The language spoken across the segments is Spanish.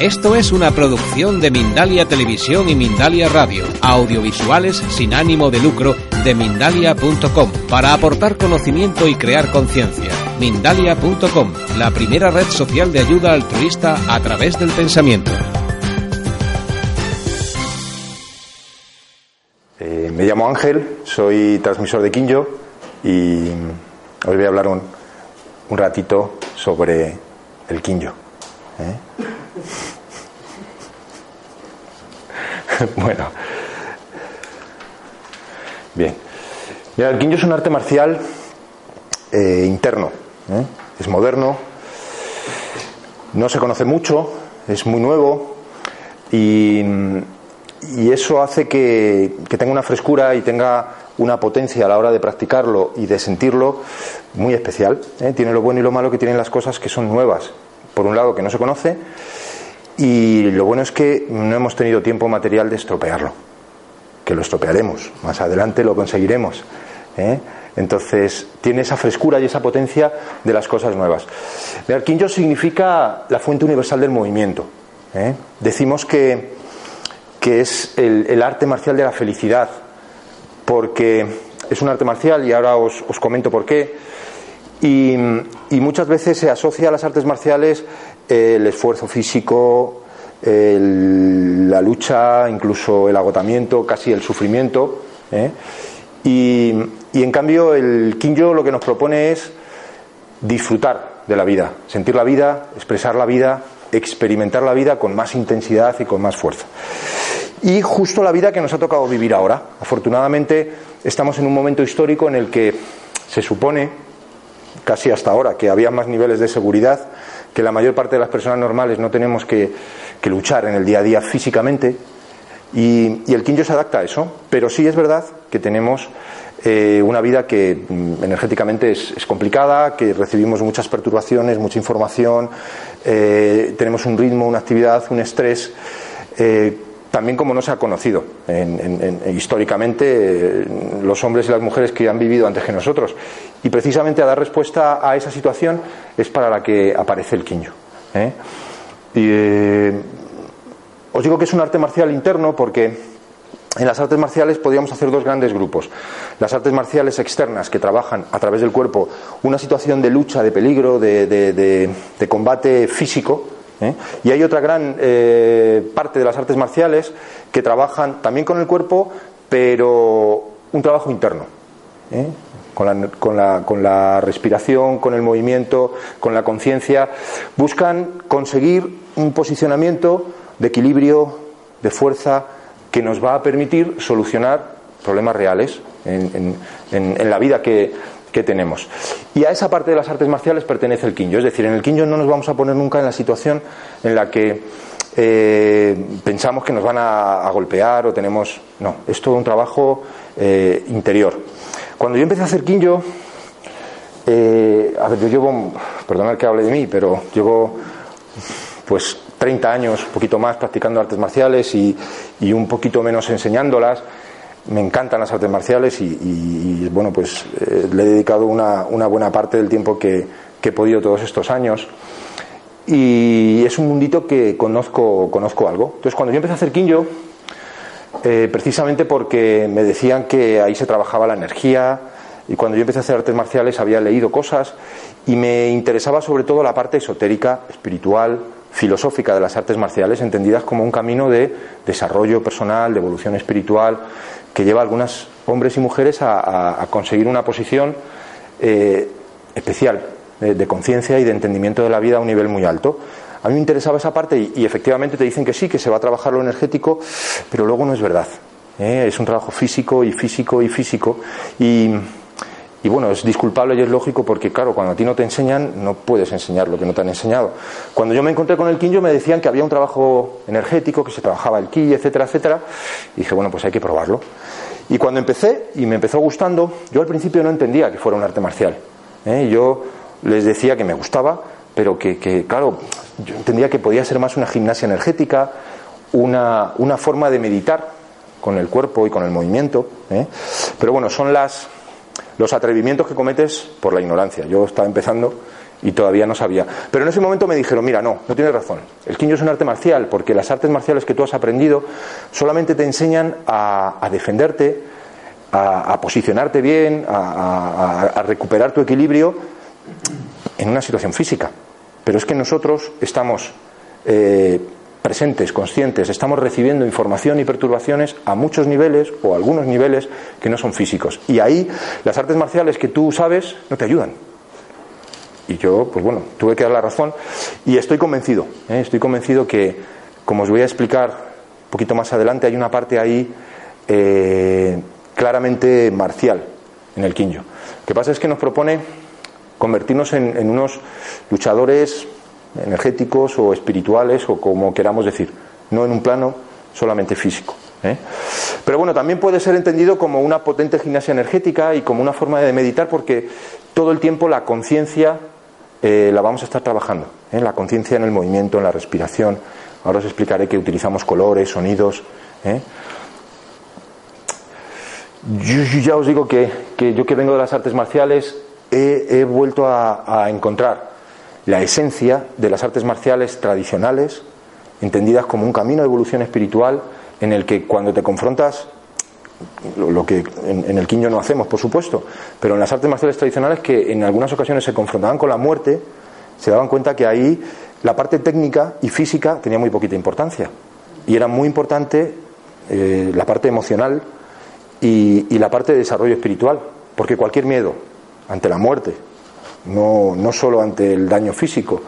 Esto es una producción de Mindalia Televisión y Mindalia Radio, audiovisuales sin ánimo de lucro de mindalia.com, para aportar conocimiento y crear conciencia. Mindalia.com, la primera red social de ayuda altruista a través del pensamiento. Eh, me llamo Ángel, soy transmisor de Quinjo y os voy a hablar un, un ratito sobre el Quinjo. ¿eh? bueno. Bien. Mira, el Kinjo es un arte marcial eh, interno. ¿eh? Es moderno. No se conoce mucho. Es muy nuevo. Y, eso hace que, que tenga una frescura y tenga una potencia a la hora de practicarlo y de sentirlo muy especial. ¿eh? Tiene lo bueno y lo malo que tienen las cosas que son nuevas. Por un lado, que no se conoce y lo bueno es que no hemos tenido tiempo material de estropearlo, que lo estropearemos, más adelante lo conseguiremos. ¿eh? Entonces, tiene esa frescura y esa potencia de las cosas nuevas. El Kinjo significa la fuente universal del movimiento. ¿eh? Decimos que, que es el, arte marcial de la felicidad, porque es un arte marcial y ahora os, os comento por qué. Y, muchas veces se asocia a las artes marciales el esfuerzo físico, la lucha, incluso el agotamiento, casi el sufrimiento. ¿eh? Y, y, en cambio el Kinjo lo que nos propone es disfrutar de la vida, sentir la vida, expresar la vida, experimentar la vida con más intensidad y con más fuerza. Y justo la vida que nos ha tocado vivir ahora. Afortunadamente estamos en un momento histórico en el que se supone, casi hasta ahora, que había más niveles de seguridad, que la mayor parte de las personas normales no tenemos que, luchar en el día a día físicamente. Y, el Kinjo se adapta a eso, pero sí es verdad que tenemos eh, una vida que mm, energéticamente es, es, complicada, que recibimos muchas perturbaciones, mucha información, eh, tenemos un ritmo, una actividad, un estrés. Eh, también como no se ha conocido en, en, en, históricamente eh, los hombres y las mujeres que han vivido antes que nosotros. Y precisamente a dar respuesta a esa situación es para la que aparece el Kinjo. ¿eh? Eh, os digo que es un arte marcial interno porque en las artes marciales podríamos hacer dos grandes grupos. Las artes marciales externas que trabajan a través del cuerpo una situación de lucha, de peligro, de combate físico, ¿Eh? Y hay otra gran eh, parte de las artes marciales que trabajan también con el cuerpo, pero un trabajo interno. ¿eh? Con, la, con, la, con, la, respiración, con el movimiento, con la conciencia. Buscan conseguir un posicionamiento de equilibrio, de fuerza, que nos va a permitir solucionar problemas reales en, en, en la vida que, tenemos. Y a esa parte de las artes marciales pertenece el Kinjo. Es decir, en el Kinjo no nos vamos a poner nunca en la situación en la que eh, pensamos que nos van a, golpear o tenemos. No, es todo un trabajo eh, interior. Cuando yo empecé a hacer Kinjo, eh, a ver, yo llevo, perdonad que hable de mí, pero llevo pues 30 años, un poquito más practicando artes marciales y un poquito menos enseñándolas me encantan las artes marciales y, bueno, pues eh, le he dedicado una, una, buena parte del tiempo que, que, he podido todos estos años. Y es un mundito que conozco, conozco algo. Entonces, cuando yo empecé a hacer Kinjo, eh, precisamente porque me decían que ahí se trabajaba la energía, y cuando yo empecé a hacer artes marciales había leído cosas y me interesaba sobre todo la parte esotérica, espiritual, filosófica de las artes marciales, entendidas como un camino de desarrollo personal, de evolución espiritual, que lleva a algunos hombres y mujeres a, conseguir una posición eh, especial de, conciencia y de entendimiento de la vida a un nivel muy alto. A mí me interesaba esa parte y, y, efectivamente te dicen que sí, que se va a trabajar lo energético, pero luego no es verdad. ¿eh? Es un trabajo físico y físico y físico. Y, y bueno, es disculpable y es lógico porque, claro, cuando a ti no te enseñan, no puedes enseñar lo que no te han enseñado. Cuando yo me encontré con el Kinjo me decían que había un trabajo energético, que se trabajaba el ki, etcétera, etcétera. Y dije, bueno, pues hay que probarlo. Y cuando empecé y me empezó gustando, yo al principio no entendía que fuera un arte marcial. ¿eh? Yo les decía que me gustaba, pero que, que, claro, yo entendía que podía ser más una gimnasia energética, una, una forma de meditar con el cuerpo y con el movimiento. ¿eh? Pero bueno, son las, los atrevimientos que cometes por la ignorancia. Yo estaba empezando y todavía no sabía. Pero en ese momento me dijeron, mira, no, no tienes razón. El Kinjo es un arte marcial, porque las artes marciales que tú has aprendido solamente te enseñan a, defenderte, a, posicionarte bien, a, recuperar tu equilibrio en una situación física. Pero es que nosotros estamos eh, presentes, conscientes, estamos recibiendo información y perturbaciones a muchos niveles o algunos niveles que no son físicos. Y ahí las artes marciales que tú sabes no te ayudan. Y yo, pues bueno, tuve que dar la razón y estoy convencido, ¿eh? estoy convencido que, como os voy a explicar un poquito más adelante, hay una parte ahí eh, claramente marcial en el Quinjo. Lo que pasa es que nos propone convertirnos en unos luchadores energéticos o espirituales o como queramos decir, no en un plano solamente físico. ¿eh? Pero bueno, también puede ser entendido como una potente gimnasia energética y como una forma de meditar porque todo el tiempo la conciencia eh, la vamos a estar trabajando, ¿eh? la conciencia en el movimiento, en la respiración. Ahora os explicaré que utilizamos colores, sonidos. Yo, ya os digo que, yo que vengo de las artes marciales he, vuelto a encontrar la esencia de las artes marciales tradicionales, entendidas como un camino de evolución espiritual en el que cuando te confrontas, lo, que en, el Quinyo no hacemos, por supuesto, pero en las artes marciales tradicionales que en algunas ocasiones se confrontaban con la muerte, se daban cuenta que ahí la parte técnica y física tenía muy poquita importancia. Y era muy importante eh, la parte emocional y la parte de desarrollo espiritual, porque cualquier miedo ante la muerte, no, no solo ante el daño físico.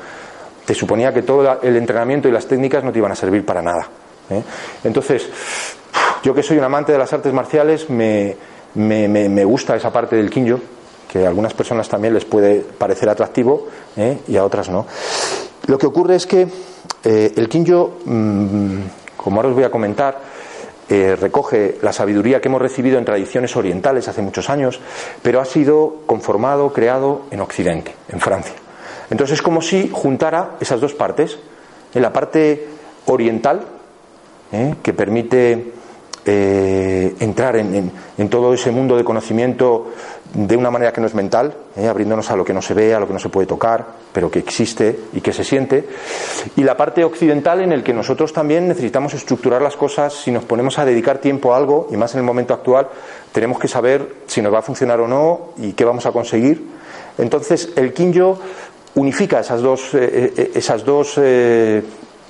Te suponía que todo el entrenamiento y las técnicas no te iban a servir para nada. ¿eh? Entonces, yo que soy un amante de las artes marciales, me, me, gusta esa parte del Kinjo, que a algunas personas también les puede parecer atractivo ¿eh? y a otras no. Lo que ocurre es que eh, el Kinjo, mm, como ahora os voy a comentar, eh, recoge la sabiduría que hemos recibido en tradiciones orientales hace muchos años, pero ha sido conformado, creado en Occidente, en Francia. Entonces es como si juntara esas dos partes, en la parte oriental, ¿eh? que permite eh, entrar en, todo ese mundo de conocimiento de una manera que no es mental, ¿eh? abriéndonos a lo que no se ve, a lo que no se puede tocar, pero que existe y que se siente, y la parte occidental en el que nosotros también necesitamos estructurar las cosas, si nos ponemos a dedicar tiempo a algo, y más en el momento actual, tenemos que saber si nos va a funcionar o no y qué vamos a conseguir. Entonces, el Kinjo unifica esas dos, eh, esas dos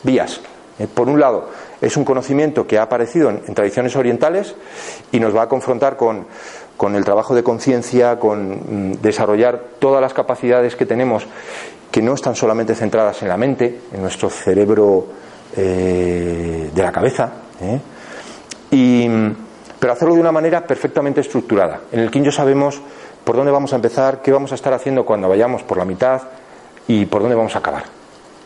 vías. por un lado, es un conocimiento que ha aparecido en, tradiciones orientales y nos va a confrontar con, el trabajo de conciencia, con mm, desarrollar todas las capacidades que tenemos que no están solamente centradas en la mente, en nuestro cerebro eh, de la cabeza, ¿eh? y, pero hacerlo de una manera perfectamente estructurada. En el Kinjo sabemos por dónde vamos a empezar, qué vamos a estar haciendo cuando vayamos por la mitad y por dónde vamos a acabar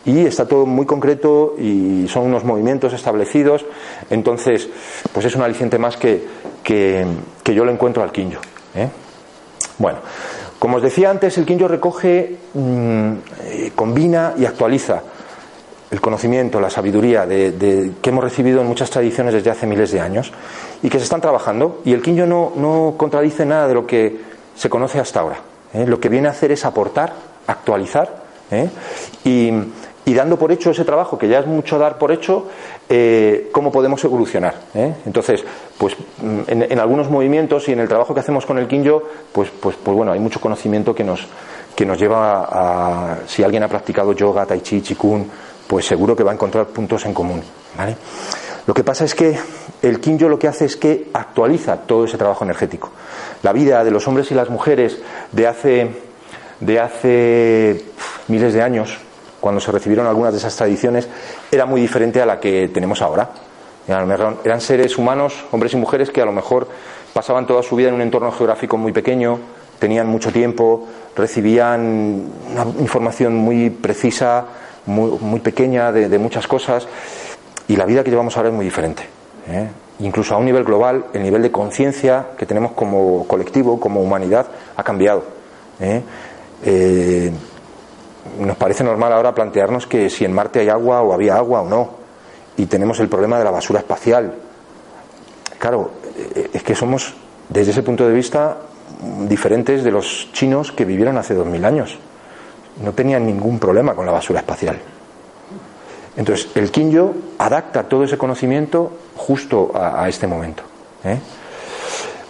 y está todo muy concreto y son unos movimientos establecidos. Entonces, pues es un aliciente más que, que, yo le encuentro al Quinjo. ¿eh? Bueno, como os decía antes, el Quinjo recoge, mm, eh, combina y actualiza el conocimiento, la sabiduría de, que hemos recibido en muchas tradiciones desde hace miles de años y que se están trabajando. Y el Quinjo no, no contradice nada de lo que se conoce hasta ahora. ¿eh? Lo que viene a hacer es aportar, actualizar y y dando por hecho ese trabajo, que ya es mucho dar por hecho, eh, cómo podemos evolucionar. ¿eh? Entonces, pues mm, en, algunos movimientos y en el trabajo que hacemos con el Kinjo, pues, pues, pues bueno, hay mucho conocimiento que nos, que nos lleva a, si alguien ha practicado yoga, tai chi, chikun, pues seguro que va a encontrar puntos en común. ¿vale? Lo que pasa es que el Kinjo lo que hace es que actualiza todo ese trabajo energético. La vida de los hombres y las mujeres de hace, de hace miles de años, cuando se recibieron algunas de esas tradiciones, era muy diferente a la que tenemos ahora. Eran seres humanos, hombres y mujeres, que a lo mejor pasaban toda su vida en un entorno geográfico muy pequeño, tenían mucho tiempo, recibían una información muy precisa, muy, pequeña de, muchas cosas, y la vida que llevamos ahora es muy diferente. ¿eh? Incluso a un nivel global, el nivel de conciencia que tenemos como colectivo, como humanidad, ha cambiado. ¿eh? Eh, nos parece normal ahora plantearnos que si en Marte hay agua o había agua o no. Y tenemos el problema de la basura espacial. Claro, eh, es que somos, desde ese punto de vista, diferentes de los chinos que vivieron hace dos mil años. no tenían ningún problema con la basura espacial. Entonces, el Kinjo adapta todo ese conocimiento justo a, este momento. ¿eh?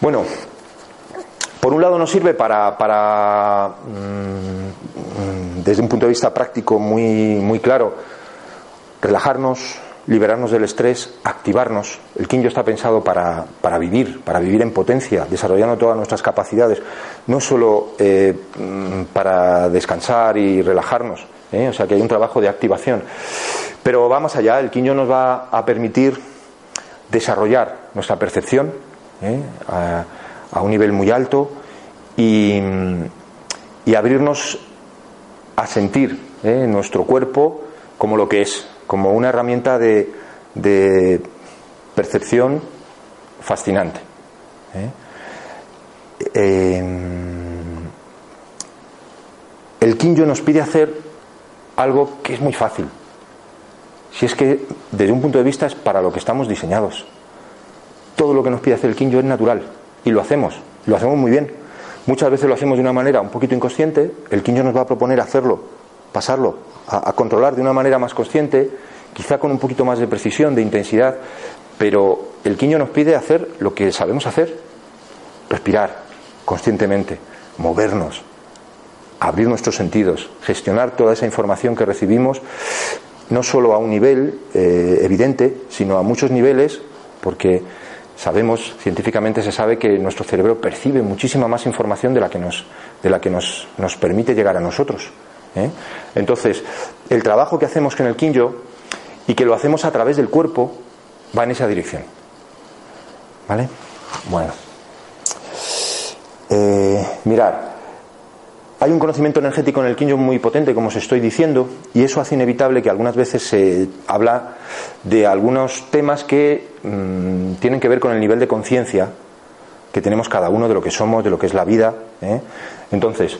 Bueno, por un lado nos sirve para, para mm, desde un punto de vista práctico muy, muy claro, relajarnos, liberarnos del estrés, activarnos. El Kinjo está pensado para, para, vivir, para vivir en potencia, desarrollando todas nuestras capacidades, no solo eh, mm, para descansar y relajarnos, ¿eh? o sea que hay un trabajo de activación. Pero va más allá, el Kinjo nos va a permitir desarrollar nuestra percepción ¿eh? a, un nivel muy alto y, y abrirnos a sentir nuestro cuerpo como lo que es, como una herramienta de, percepción fascinante. ¿eh? el Kinjo nos pide hacer algo que es muy fácil. Si es que desde un punto de vista es para lo que estamos diseñados. Todo lo que nos pide hacer el Kinjo es natural y lo hacemos, lo hacemos muy bien. Muchas veces lo hacemos de una manera un poquito inconsciente, el Kinjo nos va a proponer hacerlo, pasarlo a, controlar de una manera más consciente, quizá con un poquito más de precisión, de intensidad, pero el quiño nos pide hacer lo que sabemos hacer, respirar conscientemente, movernos, abrir nuestros sentidos, gestionar toda esa información que recibimos, no solo a un nivel eh, evidente, sino a muchos niveles, porque sabemos, científicamente se sabe que nuestro cerebro percibe muchísima más información de la que nos, de la que nos, nos permite llegar a nosotros. ¿eh? Entonces, el trabajo que hacemos con el Kinjo y que lo hacemos a través del cuerpo va en esa dirección. ¿Vale? Bueno. Eh, mirar, hay un conocimiento energético en el Kinjo muy potente, como os estoy diciendo, y eso hace inevitable que algunas veces se habla de algunos temas que mm, tienen que ver con el nivel de conciencia que tenemos cada uno de lo que somos, de lo que es la vida. ¿eh? Entonces,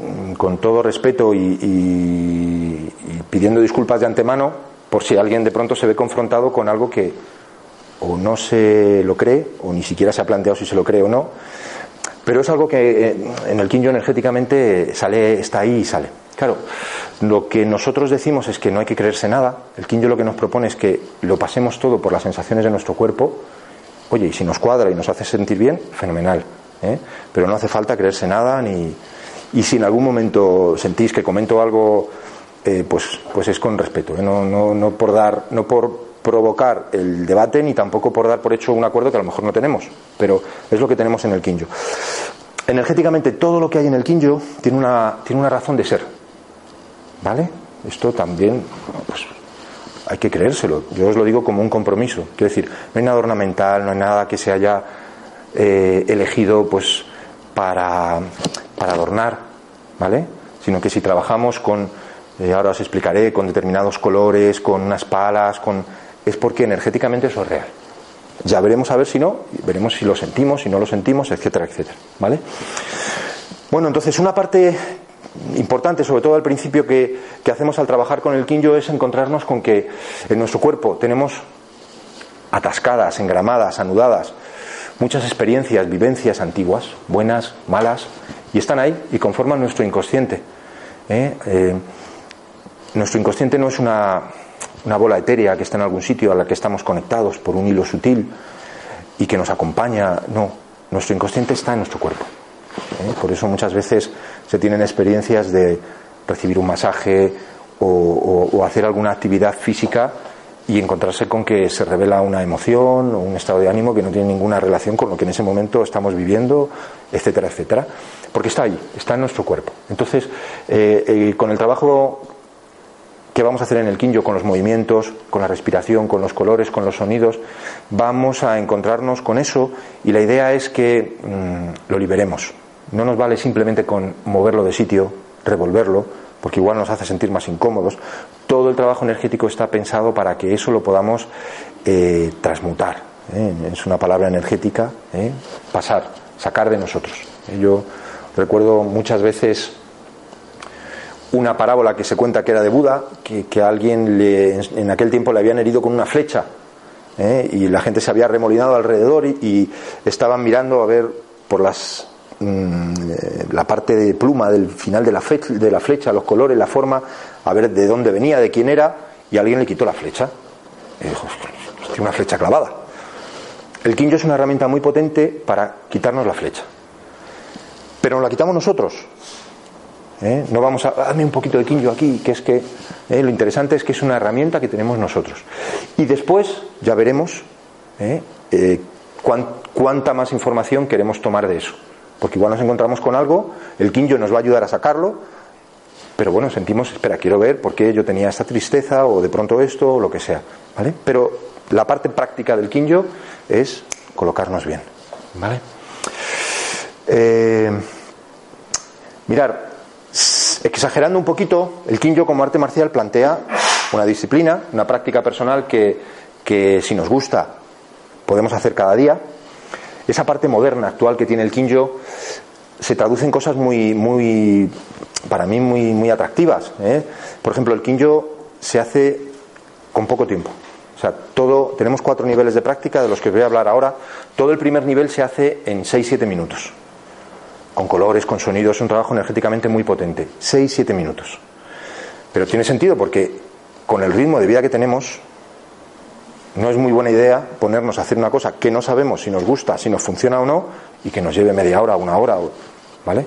Mm, con todo respeto y, pidiendo disculpas de antemano por si alguien de pronto se ve confrontado con algo que o no se lo cree o ni siquiera se ha planteado si se lo cree o no pero es algo que eh, en el Kinjo energéticamente sale está ahí y sale. Claro lo que nosotros decimos es que no hay que creerse nada. El Kinjo lo que nos propone es que lo pasemos todo por las sensaciones de nuestro cuerpo. Oye y si nos cuadra y nos hace sentir bien fenomenal ¿eh? pero no hace falta creerse nada ni y si en algún momento sentís que comento algo, eh, pues, pues es con respeto, no, no, no, por dar, no por provocar el debate ni tampoco por dar por hecho un acuerdo que a lo mejor no tenemos, pero es lo que tenemos en el Kinjo. Energéticamente todo lo que hay en el Kinjo tiene una, tiene una razón de ser, ¿vale? Esto también, pues, hay que creérselo. Yo os lo digo como un compromiso. Quiero decir, no hay nada ornamental, no hay nada que se haya eh, elegido, pues, para, para adornar, ¿vale? Sino que si trabajamos con, eh, ahora os explicaré, con determinados colores, con unas palas, con, es porque energéticamente eso es real. Ya veremos a ver si no, veremos si lo sentimos, si no lo sentimos, etcétera, etcétera, ¿vale? Bueno, entonces una parte importante, sobre todo al principio, que, hacemos al trabajar con el Kinjo es encontrarnos con que en nuestro cuerpo tenemos atascadas, engramadas, anudadas, muchas experiencias, vivencias antiguas, buenas, malas, y están ahí y conforman nuestro inconsciente. ¿eh? Eh, nuestro inconsciente no es una, una, bola etérea que está en algún sitio a la que estamos conectados por un hilo sutil y que nos acompaña. No, nuestro inconsciente está en nuestro cuerpo. ¿eh? Por eso muchas veces se tienen experiencias de recibir un masaje o hacer alguna actividad física y encontrarse con que se revela una emoción o un estado de ánimo que no tiene ninguna relación con lo que en ese momento estamos viviendo, etcétera, etcétera, porque está ahí, está en nuestro cuerpo. Entonces, eh, eh, con el trabajo que vamos a hacer en el Kinjo, con los movimientos, con la respiración, con los colores, con los sonidos, vamos a encontrarnos con eso y la idea es que mm, lo liberemos. No nos vale simplemente con moverlo de sitio, revolverlo, porque igual nos hace sentir más incómodos. Todo el trabajo energético está pensado para que eso lo podamos eh, transmutar. ¿eh? Es una palabra energética, ¿eh? pasar, sacar de nosotros. Yo recuerdo muchas veces una parábola que se cuenta que era de Buda, que, que alguien le, en aquel tiempo le habían herido con una flecha y la gente se había remolinado alrededor y, estaban mirando a ver por las mm, eh, la parte de pluma del final de la, flecha, de la flecha, los colores, la forma, a ver de dónde venía, de quién era, y alguien le quitó la flecha. Y dijo, tiene una flecha clavada. El quinjo es una herramienta muy potente para quitarnos la flecha. Pero nos la quitamos nosotros. ¿Eh? No vamos a darme un poquito de quinjo aquí, que es que ¿eh? lo interesante es que es una herramienta que tenemos nosotros. Y después ya veremos ¿eh? cuánta más información queremos tomar de eso. Porque igual nos encontramos con algo, el quinjo nos va a ayudar a sacarlo, pero bueno, sentimos, espera, quiero ver por qué yo tenía esta tristeza o de pronto esto o lo que sea. ¿Vale? Pero la parte práctica del quinjo es colocarnos bien. ¿Vale? Mirar, exagerando un poquito, el Kinjo como arte marcial plantea una disciplina, una práctica personal que, que si nos gusta podemos hacer cada día. Esa parte moderna, actual que tiene el Kinjo se traduce en cosas muy, muy para mí, muy, muy atractivas. ¿eh? Por ejemplo, el Kinjo se hace con poco tiempo. O sea, todo, tenemos cuatro niveles de práctica de los que voy a hablar ahora. Todo el primer nivel se hace en 6-7 minutos con colores, con sonidos, es un trabajo energéticamente muy potente. 6-7 minutos. Pero tiene sentido porque con el ritmo de vida que tenemos, no es muy buena idea ponernos a hacer una cosa que no sabemos si nos gusta, si nos funciona o no, y que nos lleve media hora, una hora, ¿vale?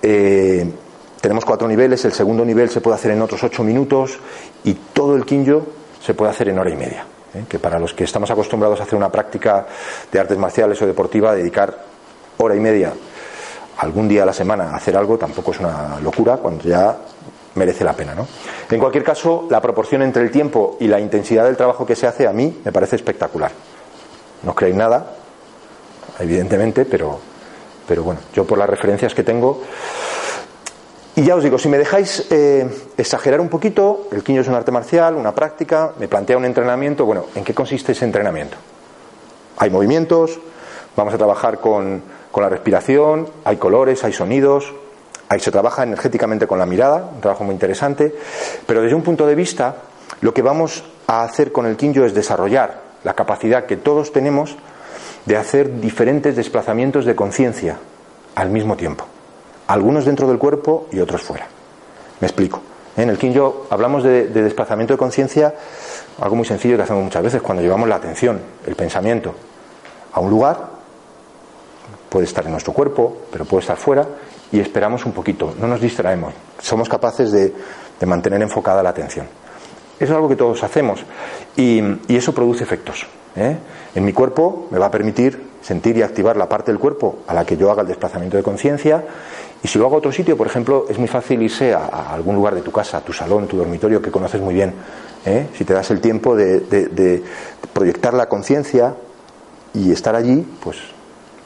Eh, tenemos cuatro niveles, el segundo nivel se puede hacer en otros ocho minutos y todo el quinjo se puede hacer en hora y media. ¿eh? Que para los que estamos acostumbrados a hacer una práctica de artes marciales o deportiva, dedicar hora y media algún día a la semana hacer algo tampoco es una locura cuando ya merece la pena. ¿no? En cualquier caso, la proporción entre el tiempo y la intensidad del trabajo que se hace a mí me parece espectacular. No creéis nada, evidentemente, pero, pero bueno, yo por las referencias que tengo. Y ya os digo, si me dejáis eh, exagerar un poquito, el quiño es un arte marcial, una práctica, me plantea un entrenamiento. Bueno, ¿en qué consiste ese entrenamiento? Hay movimientos, vamos a trabajar con con la respiración, hay colores, hay sonidos, ahí se trabaja energéticamente con la mirada, un trabajo muy interesante, pero desde un punto de vista, lo que vamos a hacer con el Kinjo es desarrollar la capacidad que todos tenemos de hacer diferentes desplazamientos de conciencia al mismo tiempo, algunos dentro del cuerpo y otros fuera. Me explico. En el Kinjo hablamos de, de desplazamiento de conciencia, algo muy sencillo que hacemos muchas veces cuando llevamos la atención, el pensamiento, a un lugar puede estar en nuestro cuerpo, pero puede estar fuera, y esperamos un poquito, no nos distraemos, somos capaces de, mantener enfocada la atención. Eso es algo que todos hacemos y, eso produce efectos. ¿eh? En mi cuerpo me va a permitir sentir y activar la parte del cuerpo a la que yo haga el desplazamiento de conciencia y si lo hago a otro sitio, por ejemplo, es muy fácil irse a, algún lugar de tu casa, tu salón, tu dormitorio que conoces muy bien. ¿eh? Si te das el tiempo de proyectar la conciencia y estar allí, pues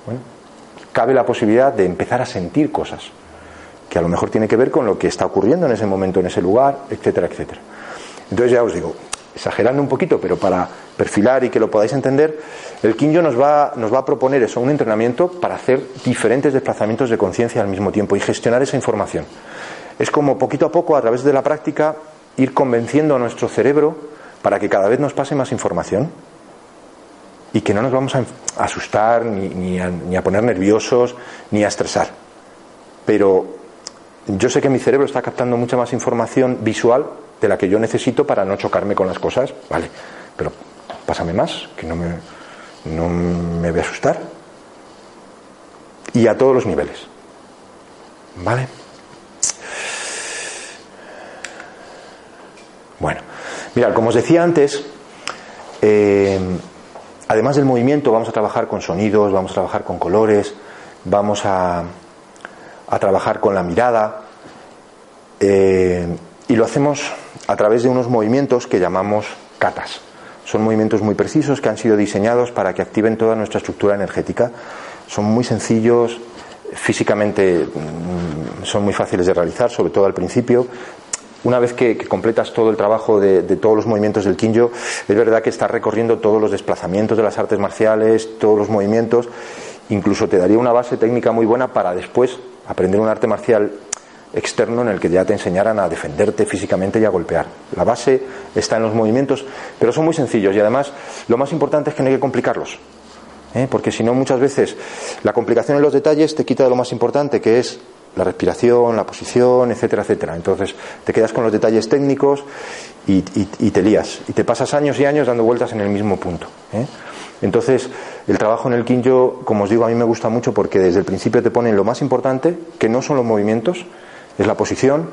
bueno, cabe la posibilidad de empezar a sentir cosas que a lo mejor tiene que ver con lo que está ocurriendo en ese momento, en ese lugar, etcétera, etcétera. Entonces ya os digo, exagerando un poquito, pero para perfilar y que lo podáis entender, el Kinjo nos va, nos va a proponer eso, un entrenamiento para hacer diferentes desplazamientos de conciencia al mismo tiempo y gestionar esa información. Es como poquito a poco, a través de la práctica, ir convenciendo a nuestro cerebro para que cada vez nos pase más información y que no nos vamos a asustar, ni, a, poner nerviosos, ni a estresar. Pero yo sé que mi cerebro está captando mucha más información visual de la que yo necesito para no chocarme con las cosas, vale, pero pásame más, que no me, no me voy a asustar. Y a todos los niveles. ¿Vale? Bueno, mirad, como os decía antes, eh, además del movimiento, vamos a trabajar con sonidos, vamos a trabajar con colores, vamos a, trabajar con la mirada. Eh, y lo hacemos a través de unos movimientos que llamamos katas. Son movimientos muy precisos que han sido diseñados para que activen toda nuestra estructura energética. Son muy sencillos, físicamente mm, son muy fáciles de realizar, sobre todo al principio, una vez que, completas todo el trabajo de, todos los movimientos del Kinjo, es verdad que estás recorriendo todos los desplazamientos de las artes marciales, todos los movimientos, incluso te daría una base técnica muy buena para después aprender un arte marcial externo en el que ya te enseñaran a defenderte físicamente y a golpear. La base está en los movimientos, pero son muy sencillos y además lo más importante es que no hay que complicarlos. ¿eh? porque si no muchas veces la complicación en los detalles te quita de lo más importante, que es la respiración, la posición, etcétera, etcétera. Entonces te quedas con los detalles técnicos y, te lías. Y te pasas años y años dando vueltas en el mismo punto. ¿eh? Entonces, el trabajo en el Kinjo, como os digo, a mí me gusta mucho porque desde el principio te ponen lo más importante, que no son los movimientos, es la posición,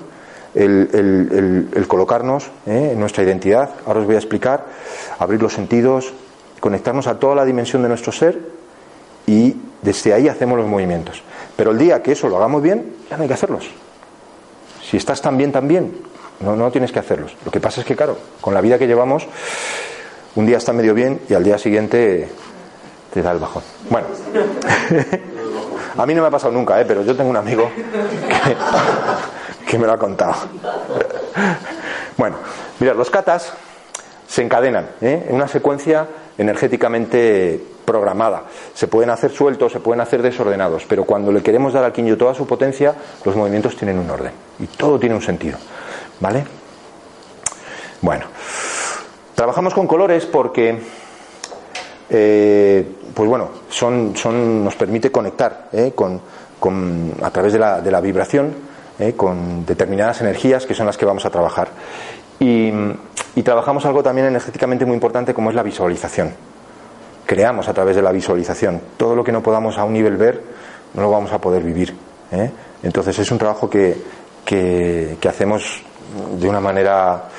el, colocarnos ¿eh? en nuestra identidad. Ahora os voy a explicar, abrir los sentidos, conectarnos a toda la dimensión de nuestro ser y desde ahí hacemos los movimientos. Pero el día que eso lo hagamos bien, ya no hay que hacerlos. Si estás tan bien, tan bien, no, no tienes que hacerlos. Lo que pasa es que, claro, con la vida que llevamos, un día está medio bien y al día siguiente te da el bajón. Bueno, a mí no me ha pasado nunca, ¿eh? pero yo tengo un amigo que, me lo ha contado. Bueno, mirad, los katas se encadenan ¿eh? en una secuencia energéticamente programada. Se pueden hacer sueltos, se pueden hacer desordenados, pero cuando le queremos dar al quinyo toda su potencia, los movimientos tienen un orden y todo tiene un sentido. ¿Vale? Bueno, trabajamos con colores porque, eh, pues bueno, son, son, nos permite conectar ¿eh? con, con, a través de la, de la vibración ¿eh? con determinadas energías que son las que vamos a trabajar. Y, trabajamos algo también energéticamente muy importante como es la visualización. Creamos a través de la visualización. Todo lo que no podamos a un nivel ver, no lo vamos a poder vivir. ¿eh? Entonces es un trabajo que, que, hacemos de una manera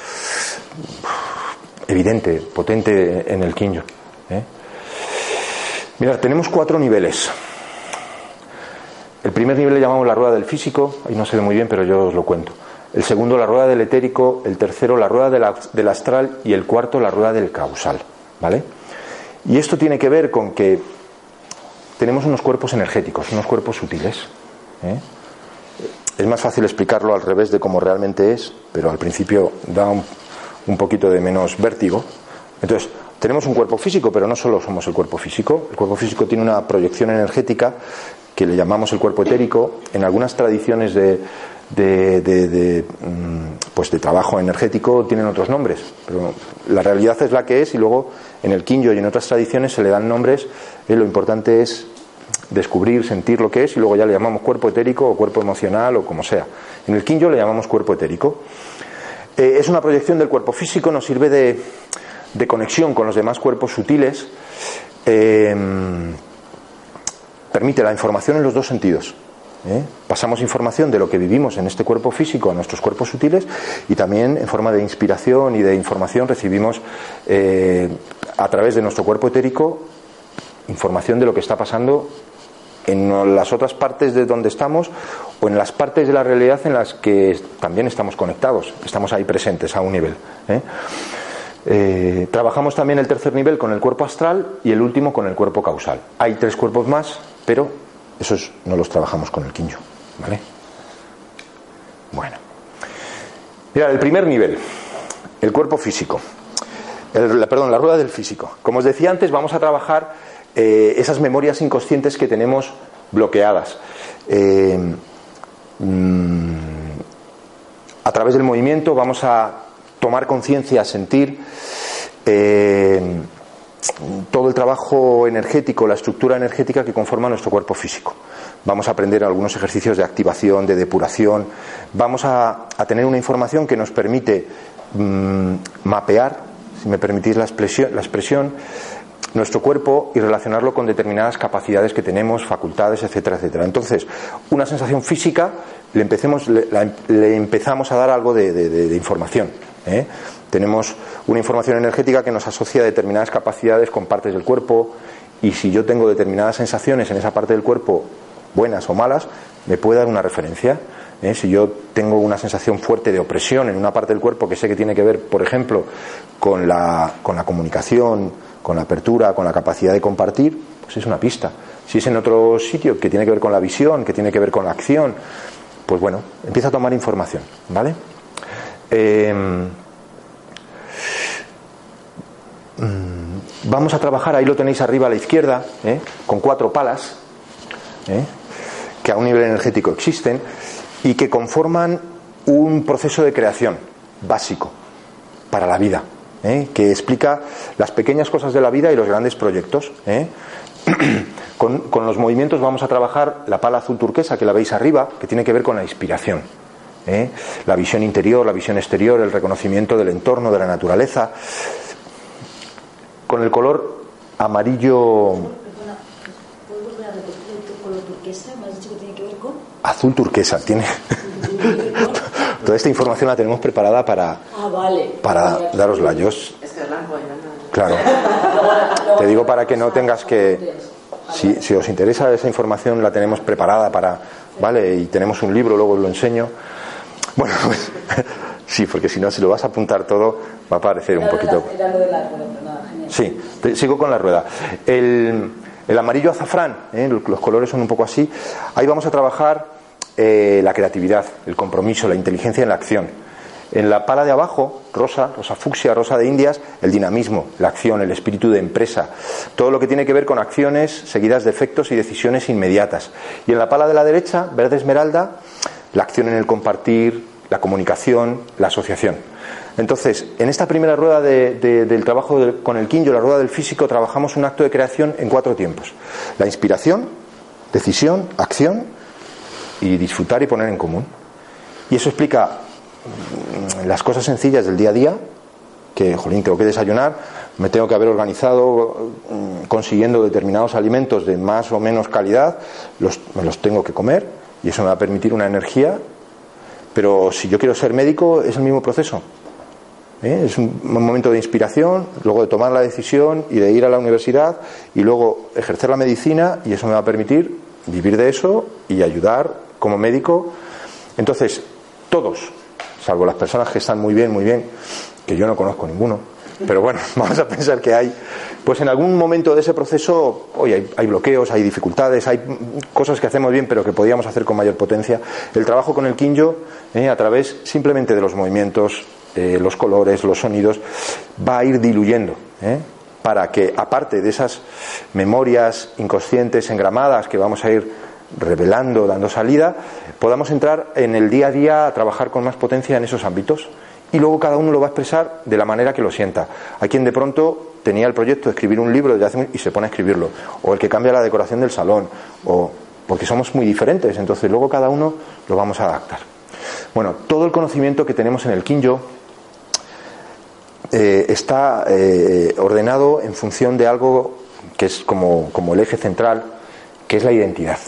evidente, potente en el Kinjo. ¿eh? Mirad, tenemos cuatro niveles. El primer nivel le llamamos la rueda del físico, ahí no se ve muy bien, pero yo os lo cuento el segundo la rueda del etérico, el tercero la rueda del astral y el cuarto la rueda del causal. ¿Vale? Y esto tiene que ver con que tenemos unos cuerpos energéticos, unos cuerpos sutiles. ¿eh? Es más fácil explicarlo al revés de cómo realmente es, pero al principio da un, un poquito de menos vértigo. Entonces, tenemos un cuerpo físico, pero no solo somos el cuerpo físico. El cuerpo físico tiene una proyección energética que le llamamos el cuerpo etérico. En algunas tradiciones de, de, mm, pues de trabajo energético tienen otros nombres, pero la realidad es la que es y luego en el Kinjo y en otras tradiciones se le dan nombres, y lo importante es descubrir, sentir lo que es y luego ya le llamamos cuerpo etérico o cuerpo emocional o como sea. En el Kinjo le llamamos cuerpo etérico. Eh, es una proyección del cuerpo físico, nos sirve de, de conexión con los demás cuerpos sutiles, eh, permite la información en los dos sentidos. ¿Eh? Pasamos información de lo que vivimos en este cuerpo físico a nuestros cuerpos sutiles y también en forma de inspiración y de información recibimos eh, a través de nuestro cuerpo etérico información de lo que está pasando en las otras partes de donde estamos o en las partes de la realidad en las que también estamos conectados, estamos ahí presentes a un nivel. ¿eh? trabajamos también el tercer nivel con el cuerpo astral y el último con el cuerpo causal. Hay tres cuerpos más, pero esos no los trabajamos con el quincho, ¿vale? Bueno. Mira, el primer nivel, el cuerpo físico. perdón, la rueda del físico. Como os decía antes, vamos a trabajar eh, esas memorias inconscientes que tenemos bloqueadas. Eh, mm, a través del movimiento vamos a tomar conciencia, a sentir eh, todo el trabajo energético, la estructura energética que conforma nuestro cuerpo físico. Vamos a aprender algunos ejercicios de activación, de depuración. Vamos a, tener una información que nos permite mm, mapear, si me permitís la expresión, la expresión, nuestro cuerpo y relacionarlo con determinadas capacidades que tenemos, facultades, etcétera, etcétera. Entonces, una sensación física le, empecemos, le, empezamos a dar algo de, información. ¿eh? Tenemos una información energética que nos asocia determinadas capacidades con partes del cuerpo y si yo tengo determinadas sensaciones en esa parte del cuerpo, buenas o malas, me puede dar una referencia. ¿eh? Si yo tengo una sensación fuerte de opresión en una parte del cuerpo que sé que tiene que ver, por ejemplo, con la, con la comunicación, con la apertura, con la capacidad de compartir, pues es una pista. Si es en otro sitio que tiene que ver con la visión, que tiene que ver con la acción, pues bueno, empieza a tomar información, ¿vale? Eh, Mm, vamos a trabajar, ahí lo tenéis arriba a la izquierda, ¿eh? con cuatro palas, ¿eh? que a un nivel energético existen, y que conforman un proceso de creación básico para la vida, ¿eh? que explica las pequeñas cosas de la vida y los grandes proyectos. con, los movimientos vamos a trabajar la pala azul turquesa que la veis arriba, que tiene que ver con la inspiración. La visión interior, la visión exterior, el reconocimiento del entorno, de la naturaleza. Con el color amarillo. Azul turquesa, tiene. Toda esta información la tenemos preparada para, ah, para darosla. Yo, claro. Te digo para que no tengas que. Si, si os interesa esa información, la tenemos preparada para. ¿Vale? Y tenemos un libro, luego os lo enseño. Bueno, pues, sí, porque si no, si lo vas a apuntar todo, va a parecer un poquito. Sí, sigo con la rueda. El, amarillo azafrán, ¿eh? los colores son un poco así. Ahí vamos a trabajar eh, la creatividad, el compromiso, la inteligencia en la acción. En la pala de abajo, rosa, rosa fucsia, rosa de Indias, el dinamismo, la acción, el espíritu de empresa, todo lo que tiene que ver con acciones seguidas de efectos y decisiones inmediatas. Y en la pala de la derecha, verde esmeralda, la acción en el compartir, la comunicación, la asociación. Entonces, en esta primera rueda del trabajo con el quinjo, la rueda del físico, trabajamos un acto de creación en cuatro tiempos. La inspiración, decisión, acción y disfrutar y poner en común. Y eso explica mm, las cosas sencillas del día a día, que, jolín, tengo que desayunar, me tengo que haber organizado mm, consiguiendo determinados alimentos de más o menos calidad, los, me los tengo que comer y eso me va a permitir una energía, pero si yo quiero ser médico es el mismo proceso. ¿Eh? Es un momento de inspiración, luego de tomar la decisión y de ir a la universidad y luego ejercer la medicina y eso me va a permitir vivir de eso y ayudar como médico. Entonces, todos, salvo las personas que están muy bien, muy bien, que yo no conozco ninguno, pero bueno, vamos a pensar que hay, pues en algún momento de ese proceso, hoy hay, bloqueos, hay dificultades, hay cosas que hacemos bien, pero que podíamos hacer con mayor potencia. El trabajo con el quinjo, eh, a través simplemente de los movimientos, eh, los colores, los sonidos, va a ir diluyendo. Eh, para que, aparte de esas memorias inconscientes, engramadas, que vamos a ir revelando, dando salida, podamos entrar en el día a día a trabajar con más potencia en esos ámbitos y luego cada uno lo va a expresar de la manera que lo sienta. Hay quien de pronto tenía el proyecto de escribir un libro y se pone a escribirlo, o el que cambia la decoración del salón, o porque somos muy diferentes, entonces luego cada uno lo vamos a adaptar. Bueno, todo el conocimiento que tenemos en el Kinjo eh, está eh, ordenado en función de algo que es como, el eje central, que es la identidad.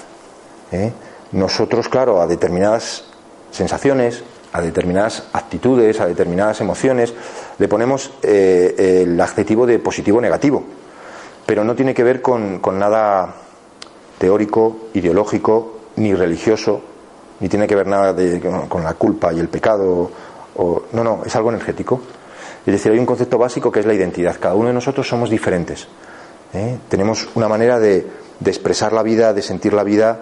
¿eh? Nosotros, claro, a determinadas sensaciones, a determinadas actitudes, a determinadas emociones, le ponemos eh, el adjetivo de positivo o negativo. Pero no tiene que ver con, nada teórico, ideológico, ni religioso, ni tiene que ver nada de, con la culpa y el pecado. O, no, no, es algo energético. Es decir, hay un concepto básico que es la identidad. Cada uno de nosotros somos diferentes. ¿eh? Tenemos una manera de, expresar la vida, de sentir la vida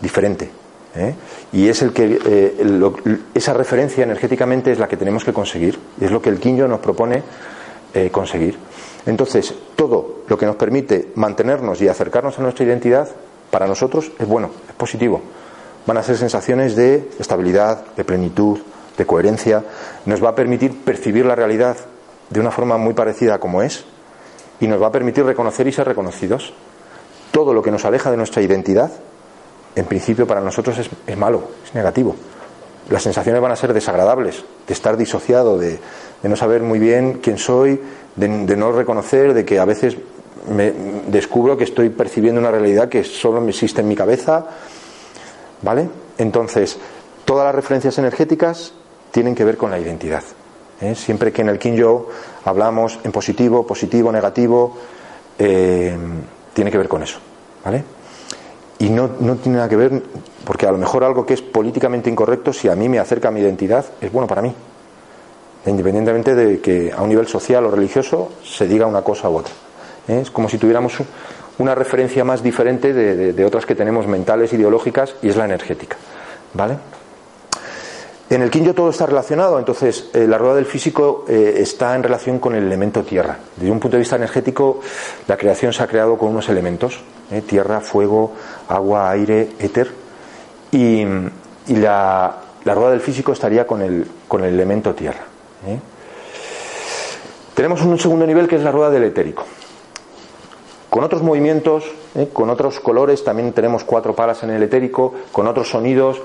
diferente. ¿eh? y es el que eh, esa referencia energéticamente es la que tenemos que conseguir es lo que el Quinjo nos propone conseguir entonces todo lo que nos permite mantenernos y acercarnos a nuestra identidad para nosotros es bueno es positivo van a ser sensaciones de estabilidad de plenitud de coherencia nos va a permitir percibir la realidad de una forma muy parecida a como es y nos va a permitir reconocer y ser reconocidos todo lo que nos aleja de nuestra identidad en principio para nosotros es, malo, es negativo. Las sensaciones van a ser desagradables, de estar disociado, de, no saber muy bien quién soy, de, no reconocer, de que a veces me descubro que estoy percibiendo una realidad que solo existe en mi cabeza. ¿Vale? Entonces, todas las referencias energéticas tienen que ver con la identidad. ¿eh? Siempre que en el Kinjo hablamos en positivo, positivo, negativo, eh, tiene que ver con eso. ¿Vale? y no, no, tiene nada que ver, porque a lo mejor algo que es políticamente incorrecto, si a mí me acerca a mi identidad, es bueno para mí. Independientemente de que a un nivel social o religioso se diga una cosa u otra. ¿eh? Es como si tuviéramos una referencia más diferente de, otras que tenemos mentales, ideológicas, y es la energética. ¿Vale? En el Kinjo todo está relacionado, entonces eh, la rueda del físico eh, está en relación con el elemento tierra. Desde un punto de vista energético, la creación se ha creado con unos elementos, ¿eh? tierra, fuego, agua, aire, éter, y, la, rueda del físico estaría con el, con el elemento tierra. Tenemos un segundo nivel que es la rueda del etérico. con otros movimientos, con otros colores, también tenemos cuatro palas en el etérico, con otros sonidos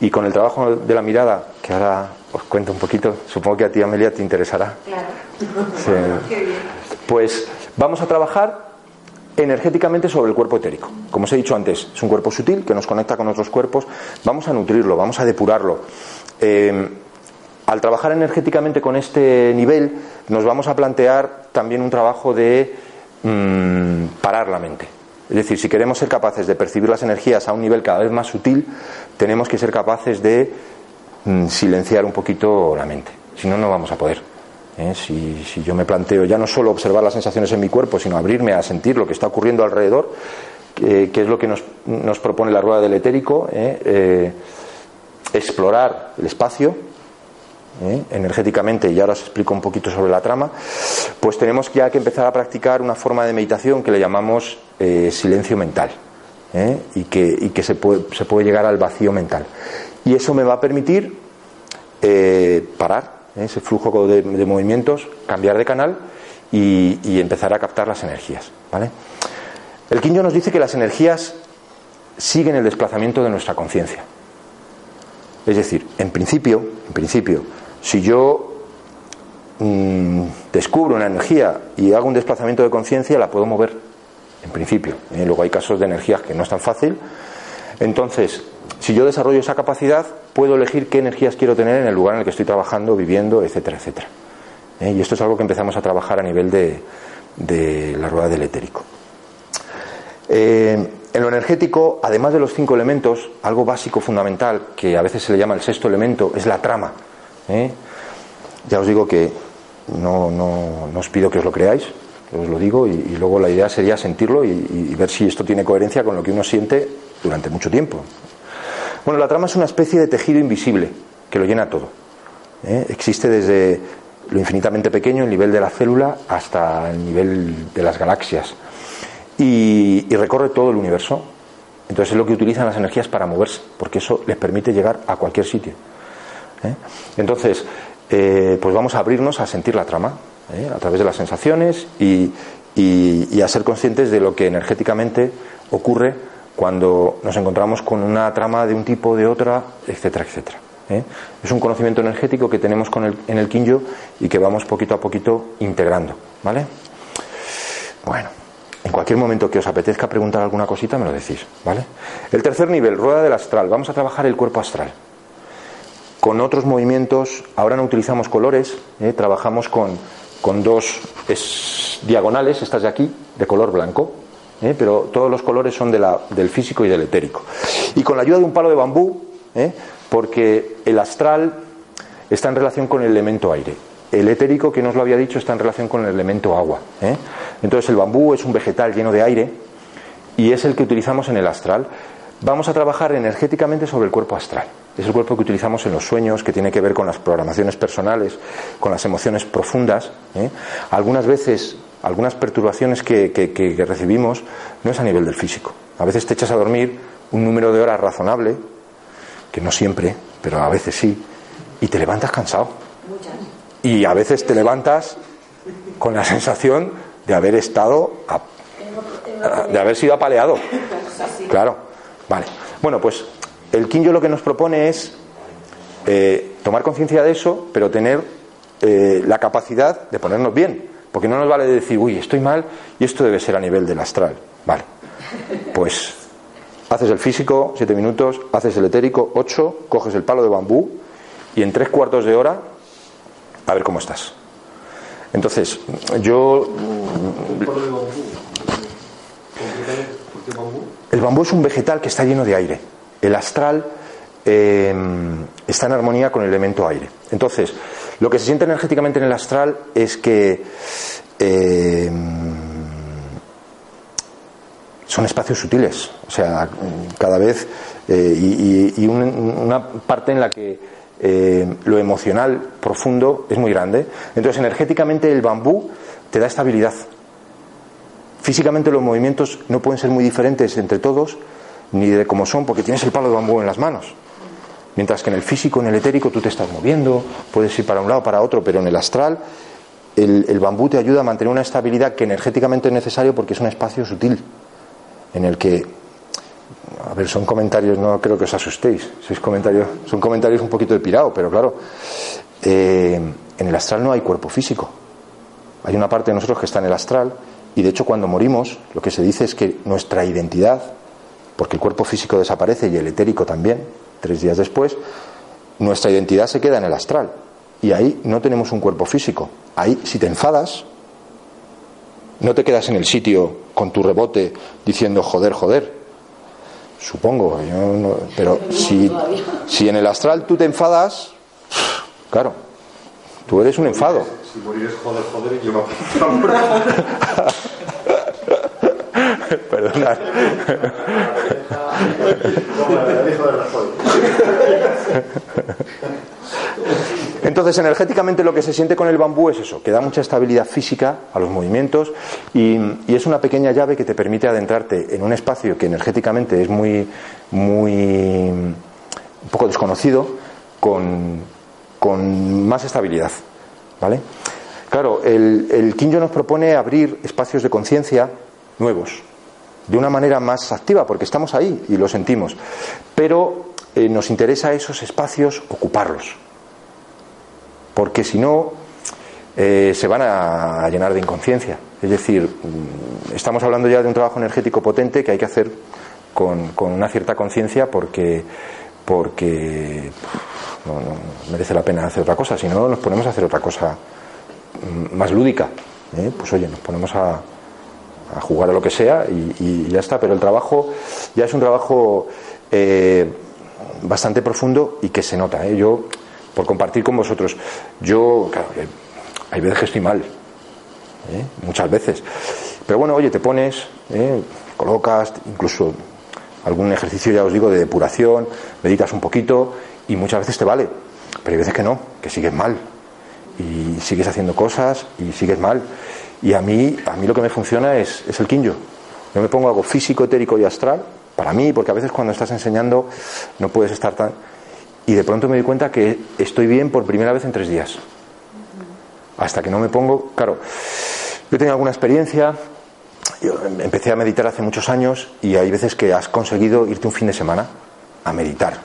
y con el trabajo de la mirada, que ahora os cuento un poquito, supongo que a ti Amelia te interesará. Claro. Pues vamos a trabajar energéticamente sobre el cuerpo etérico. Como os he dicho antes, es un cuerpo sutil que nos conecta con otros cuerpos. Vamos a nutrirlo, vamos a depurarlo. Eh, al trabajar energéticamente con este nivel, nos vamos a plantear también un trabajo de mm, parar la mente. Es decir, si queremos ser capaces de percibir las energías a un nivel cada vez más sutil, tenemos que ser capaces de mm, silenciar un poquito la mente. Si no, no vamos a poder. ¿eh? Si, yo me planteo ya no solo observar las sensaciones en mi cuerpo, sino abrirme a sentir lo que está ocurriendo alrededor, que es lo que nos, propone la rueda del etérico, ¿eh? Eh, explorar el espacio energéticamente, y ahora os explico un poquito sobre la trama, pues tenemos que empezar a practicar una forma de meditación que le llamamos silencio mental. y que, se, puede, se puede llegar al vacío mental. Y eso me va a permitir parar ¿eh? ese flujo de, movimientos, cambiar de canal y, empezar a captar las energías. ¿vale? El Kinyo nos dice que las energías siguen el desplazamiento de nuestra conciencia. Es decir, en principio, en principio, si yo mm, descubro una energía y hago un desplazamiento de conciencia, la puedo mover, en principio. ¿eh? Luego hay casos de energías que no es tan fácil. Entonces, si yo desarrollo esa capacidad, puedo elegir qué energías quiero tener en el lugar en el que estoy trabajando, viviendo, etcétera, etcétera. ¿Eh? Y esto es algo que empezamos a trabajar a nivel de, la rueda del etérico. Eh, en lo energético, además de los cinco elementos, algo básico, fundamental, que a veces se le llama el sexto elemento, es la trama. ¿Eh? Ya os digo que no, os pido que os lo creáis, os lo digo, y, luego la idea sería sentirlo y ver si esto tiene coherencia con lo que uno siente durante mucho tiempo. Bueno, la trama es una especie de tejido invisible que lo llena todo. ¿eh? Existe desde lo infinitamente pequeño, el nivel de la célula, hasta el nivel de las galaxias. Y, recorre todo el universo. Entonces es lo que utilizan las energías para moverse, porque eso les permite llegar a cualquier sitio. ¿Eh? Entonces, eh, pues vamos a abrirnos a sentir la trama, a través de las sensaciones y a ser conscientes de lo que energéticamente ocurre cuando nos encontramos con una trama de un tipo, de otra, etcétera, etcétera. ¿eh? Es un conocimiento energético que tenemos con el, en el Kinyo y que vamos poquito a poquito integrando. ¿Vale? Bueno, en cualquier momento que os apetezca preguntar alguna cosita, me lo decís. ¿Vale? El tercer nivel, rueda del astral. Vamos a trabajar el cuerpo astral. Con otros movimientos, ahora no utilizamos colores, ¿eh? trabajamos con, con dos diagonales, estas de aquí, de color blanco, ¿eh? pero todos los colores son de la, del físico y del etérico. Y con la ayuda de un palo de bambú, ¿eh? porque el astral está en relación con el elemento aire. El etérico, que nos lo había dicho, está en relación con el elemento agua. Entonces el bambú es un vegetal lleno de aire y es el que utilizamos en el astral. Vamos a trabajar energéticamente sobre el cuerpo astral. Es el cuerpo que utilizamos en los sueños, que tiene que ver con las programaciones personales, con las emociones profundas. Algunas veces algunas perturbaciones que, recibimos no es a nivel del físico. A veces te echas a dormir un número de horas razonable, que no siempre, pero a veces sí, y te levantas cansado. Y a veces te levantas con la sensación de haber estado, de haber sido apaleado. Claro, vale. Bueno, pues el Kinyo lo que nos propone es eh, tomar conciencia de eso, pero tener eh, la capacidad de ponernos bien. Porque no nos vale decir, uy, estoy mal y esto debe ser a nivel del astral. Vale. Pues haces el físico, siete minutos, haces el etérico, ocho, coges el palo de bambú y en tres cuartos de hora, a ver cómo estás. Entonces, yo. El bambú es un vegetal que está lleno de aire. El astral eh, está en armonía con el elemento aire. Entonces, lo que se siente energéticamente en el astral es que eh, son espacios sutiles, o sea, cada vez eh, y, una parte en la que eh, lo emocional profundo es muy grande. Entonces, energéticamente el bambú te da estabilidad. Físicamente los movimientos no pueden ser muy diferentes entre todos, ni de cómo son, porque tienes el palo de bambú en las manos. Mientras que en el físico, en el etérico, tú te estás moviendo, puedes ir para un lado, para otro, pero en el astral el, bambú te ayuda a mantener una estabilidad que energéticamente es necesario porque es un espacio sutil en el que a ver, son comentarios, no creo que os asustéis, sois comentarios, son comentarios un poquito de pirado, pero claro, eh, en el astral no hay cuerpo físico. Hay una parte de nosotros que está en el astral y de hecho cuando morimos lo que se dice es que nuestra identidad, porque el cuerpo físico desaparece y el etérico también, tres días después, nuestra identidad se queda en el astral. Y ahí no tenemos un cuerpo físico. Ahí, si te enfadas, no te quedas en el sitio con tu rebote diciendo joder, joder. Supongo, pero si, si en el astral tú te enfadas, claro, tú eres un enfado. Si morir joder, joder, yo Entonces, energéticamente lo que se siente con el bambú es eso, que da mucha estabilidad física a los movimientos y, es una pequeña llave que te permite adentrarte en un espacio que energéticamente es muy, muy un poco desconocido, con, con más estabilidad. ¿Vale? Claro, el, el Kinjo nos propone abrir espacios de conciencia nuevos, de una manera más activa, porque estamos ahí y lo sentimos. Pero eh, nos interesa esos espacios ocuparlos, porque si no, eh, se van a llenar de inconsciencia. Es decir, mm, estamos hablando ya de un trabajo energético potente que hay que hacer con, una cierta conciencia porque, porque no, merece la pena hacer otra cosa, si no nos ponemos a hacer otra cosa mm, más lúdica. ¿eh? Pues oye, nos ponemos a, a jugar a lo que sea y, ya está. Pero el trabajo ya es un trabajo eh, bastante profundo y que se nota. ¿eh? Yo, por compartir con vosotros, yo, claro, hay veces que estoy mal, ¿eh? muchas veces. Pero bueno, oye, te pones, colocas, incluso algún ejercicio, ya os digo, de depuración, meditas un poquito y muchas veces te vale. Pero hay veces que no, que sigues mal. Y sigues haciendo cosas y sigues mal. Y a mí, a mí lo que me funciona es, es el quinjo. Yo me pongo algo físico, etérico y astral, para mí, porque a veces cuando estás enseñando no puedes estar tan... Y de pronto me doy cuenta que estoy bien por primera vez en tres días. Hasta que no me pongo... Claro, yo tengo alguna experiencia, yo empecé a meditar hace muchos años y hay veces que has conseguido irte un fin de semana a meditar.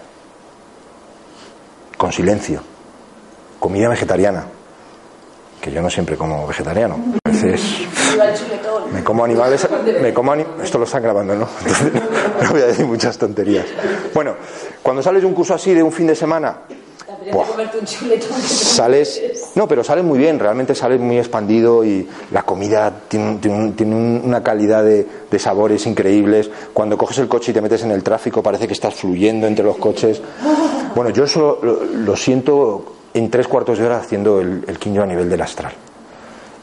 Con silencio. Comida vegetariana que yo no siempre como vegetariano. Me como animales, me como esto lo están grabando, ¿no? no voy a decir muchas tonterías. Bueno, cuando sales de un curso así de un fin de semana, sales, no, pero sales muy bien, realmente sales muy expandido y la comida tiene, una calidad de, sabores increíbles. Cuando coges el coche y te metes en el tráfico parece que estás fluyendo entre los coches. Bueno, yo eso lo siento en tres cuartos de hora haciendo el, el a nivel del astral.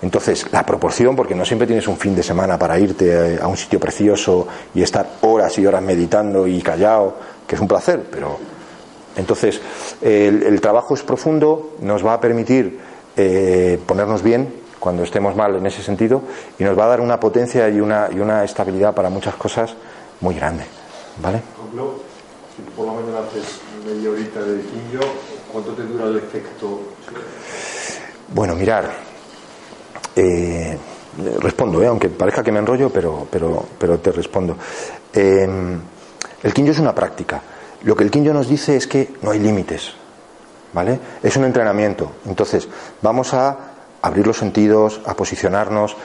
Entonces, la proporción, porque no siempre tienes un fin de semana para irte a un sitio precioso y estar horas y horas meditando y callado, que es un placer, pero entonces el, trabajo es profundo, nos va a permitir eh, ponernos bien cuando estemos mal en ese sentido y nos va a dar una potencia y una, y una estabilidad para muchas cosas muy grande. ¿Vale? si por la mañana haces media horita de ¿Cuánto te dura el efecto? Bueno, mirar. Eh, respondo, eh, aunque parezca que me enrollo, pero, pero, pero te respondo. Em, el quinjo es una práctica. Lo que el quinjo nos dice es que no hay límites. ¿Vale? Es un entrenamiento. Entonces, vamos a abrir los sentidos, a posicionarnos.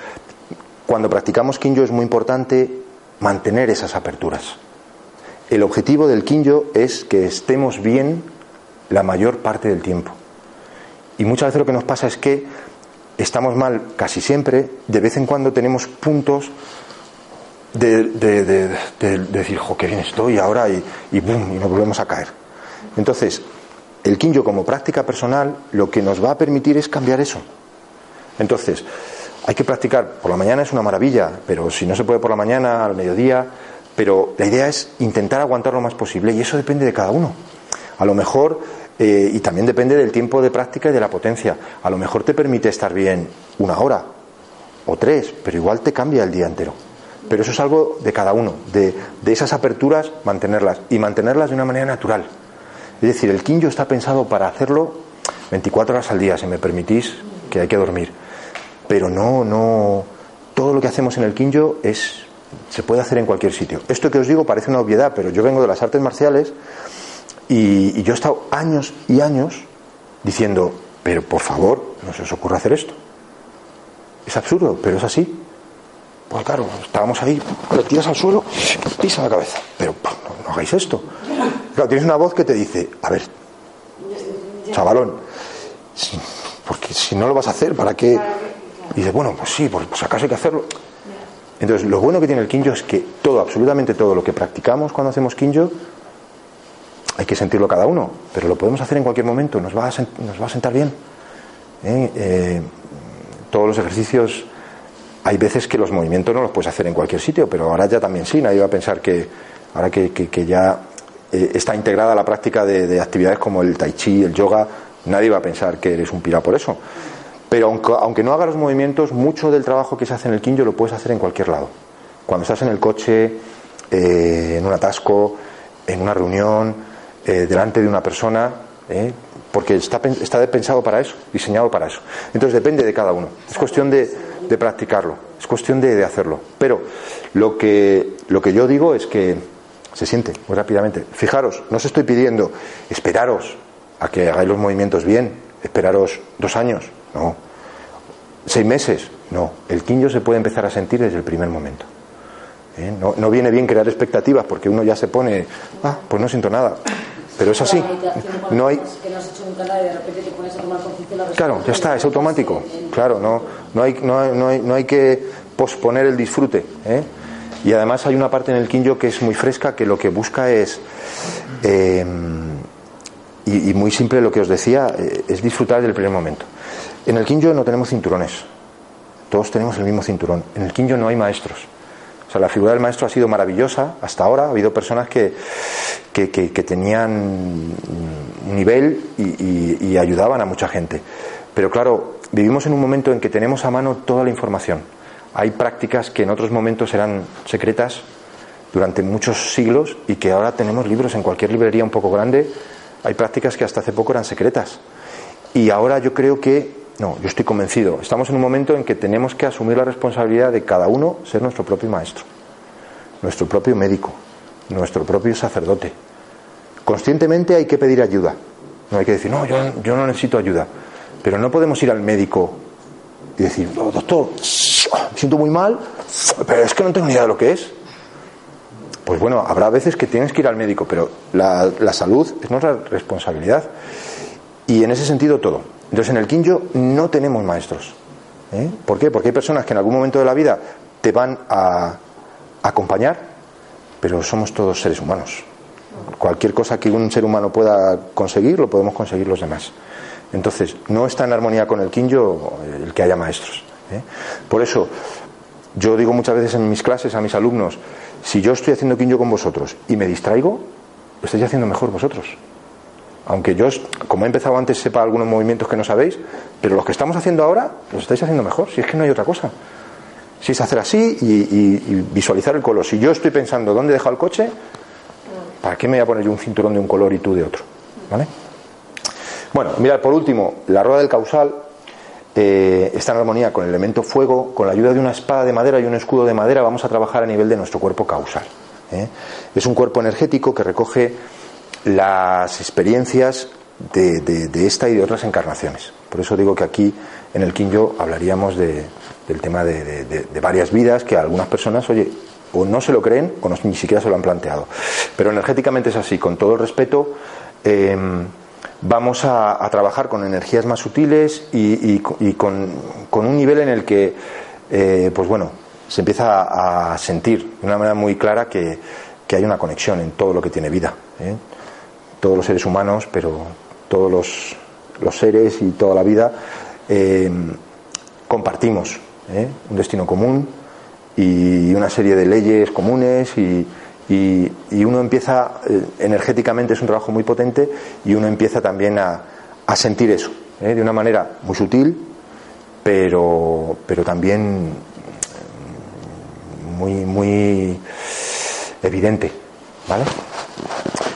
Cuando practicamos quinjo es muy importante mantener esas aperturas. El objetivo del quinjo es que estemos bien la mayor parte del tiempo. Y muchas veces lo que nos pasa es que estamos mal casi siempre, de vez en cuando tenemos puntos de, decir, jo, qué bien estoy ahora y, y boom, y nos volvemos a caer. Entonces, el quinjo como práctica personal lo que nos va a permitir es cambiar eso. Entonces, hay que practicar, por la mañana es una maravilla, pero si no se puede por la mañana, al mediodía, pero la idea es intentar aguantar lo más posible y eso depende de cada uno. A lo mejor, eh, y también depende del tiempo de práctica y de la potencia, a lo mejor te permite estar bien una hora o tres, pero igual te cambia el día entero. Pero eso es algo de cada uno, de, esas aperturas mantenerlas y mantenerlas de una manera natural. Es decir, el quinjo está pensado para hacerlo 24 horas al día, si me permitís, que hay que dormir. pero no, no, todo lo que hacemos en el Kinjo es, se puede hacer en cualquier sitio. Esto que os digo parece una obviedad, pero yo vengo de las artes marciales y, y yo he estado años y años diciendo, pero por favor, no se os ocurre hacer esto. Es absurdo, pero es así. Pues claro, estábamos ahí, le tiras al suelo, pisa la cabeza. Pero no, hagáis esto. Claro, tienes una voz que te dice, a ver, chavalón, porque si no lo vas a hacer, ¿para qué? Y dices, bueno, pues sí, pues, acaso hay que hacerlo. Entonces, lo bueno que tiene el Kinjo es que todo, absolutamente todo lo que practicamos cuando hacemos Kinjo, hay que sentirlo cada uno, pero lo podemos hacer en cualquier momento, nos va a, nos va a sentar bien. ¿eh? Eh, todos los ejercicios, hay veces que los movimientos no los puedes hacer en cualquier sitio, pero ahora ya también sí, nadie va a pensar que ahora que, ya eh, está integrada la práctica de, actividades como el tai chi, el yoga, nadie va a pensar que eres un pirá por eso. Pero aunque, aunque no hagas los movimientos, mucho del trabajo que se hace en el kinjo lo puedes hacer en cualquier lado. Cuando estás en el coche, en un atasco, en una reunión, eh, delante de una persona, eh, porque está, está pensado para eso, diseñado para eso. Entonces depende de cada uno. Es cuestión de, practicarlo, es cuestión de, hacerlo. Pero lo que, lo que yo digo es que se siente muy rápidamente. Fijaros, no os estoy pidiendo esperaros a que hagáis los movimientos bien, esperaros dos años, no. Seis meses, no. El quinjo se puede empezar a sentir desde el primer momento. ¿eh? No, no, viene bien crear expectativas porque uno ya se pone, ah, pues no siento nada. Pero es así. No hay. Claro, ya está, es automático. Claro, no, no, hay, no, hay, no, hay, que posponer el disfrute. ¿eh? Y además hay una parte en el Kinjo que es muy fresca, que lo que busca es. Em, y, muy simple lo que os decía, eh, es disfrutar del primer momento. En el Kinjo no tenemos cinturones. Todos tenemos el mismo cinturón. En el Kinjo no hay maestros la figura del maestro ha sido maravillosa hasta ahora. Ha habido personas que, que, tenían un nivel y, ayudaban a mucha gente. Pero claro, vivimos en un momento en que tenemos a mano toda la información. Hay prácticas que en otros momentos eran secretas durante muchos siglos y que ahora tenemos libros en cualquier librería un poco grande. Hay prácticas que hasta hace poco eran secretas. Y ahora yo creo que no, yo estoy convencido. Estamos en un momento en que tenemos que asumir la responsabilidad de cada uno ser nuestro propio maestro, nuestro propio médico, nuestro propio sacerdote. Conscientemente hay que pedir ayuda. No hay que decir, no, yo, yo no necesito ayuda. Pero no podemos ir al médico y decir, doctor, me siento muy mal, pero es que no tengo ni idea de lo que es. Pues bueno, habrá veces que tienes que ir al médico, pero la salud es nuestra responsabilidad. Y en ese sentido todo. Entonces en el Kinjo no tenemos maestros. ¿eh? ¿Por qué? Porque hay personas que en algún momento de la vida te van a acompañar, pero somos todos seres humanos. Cualquier cosa que un ser humano pueda conseguir, lo podemos conseguir los demás. Entonces, no está en armonía con el Kinjo el que haya maestros. ¿eh? Por eso, yo digo muchas veces en mis clases a mis alumnos, si yo estoy haciendo Kinjo con vosotros y me distraigo, lo estáis haciendo mejor vosotros aunque yo, como he empezado antes, sepa algunos movimientos que no sabéis, pero los que estamos haciendo ahora los estáis haciendo mejor, si es que no hay otra cosa. Si es hacer así y, visualizar el color. Si yo estoy pensando dónde he dejado el coche, ¿para qué me voy a poner yo un cinturón de un color y tú de otro? ¿Vale? Bueno, mirad, por último, la rueda del causal eh, está en armonía con el elemento fuego. Con la ayuda de una espada de madera y un escudo de madera vamos a trabajar a nivel de nuestro cuerpo causal. ¿eh? Es un cuerpo energético que recoge las experiencias de, esta y de otras encarnaciones. Por eso digo que aquí en el Kinjo hablaríamos del tema de, varias vidas que algunas personas, oye, o no se lo creen o ni siquiera se lo han planteado. Pero energéticamente es así, con todo el respeto. Em, vamos a, trabajar con energías más sutiles y, con, un nivel en el que, eh, pues bueno, se empieza a sentir de una manera muy clara que, hay una conexión en todo lo que tiene vida. ¿eh? Todos los seres humanos, pero todos los, seres y toda la vida, eh, compartimos ¿eh? un destino común y una serie de leyes comunes y, uno empieza, eh, energéticamente es un trabajo muy potente y uno empieza también a, sentir eso, de una manera muy sutil, pero, pero también muy, muy evidente. ¿Vale?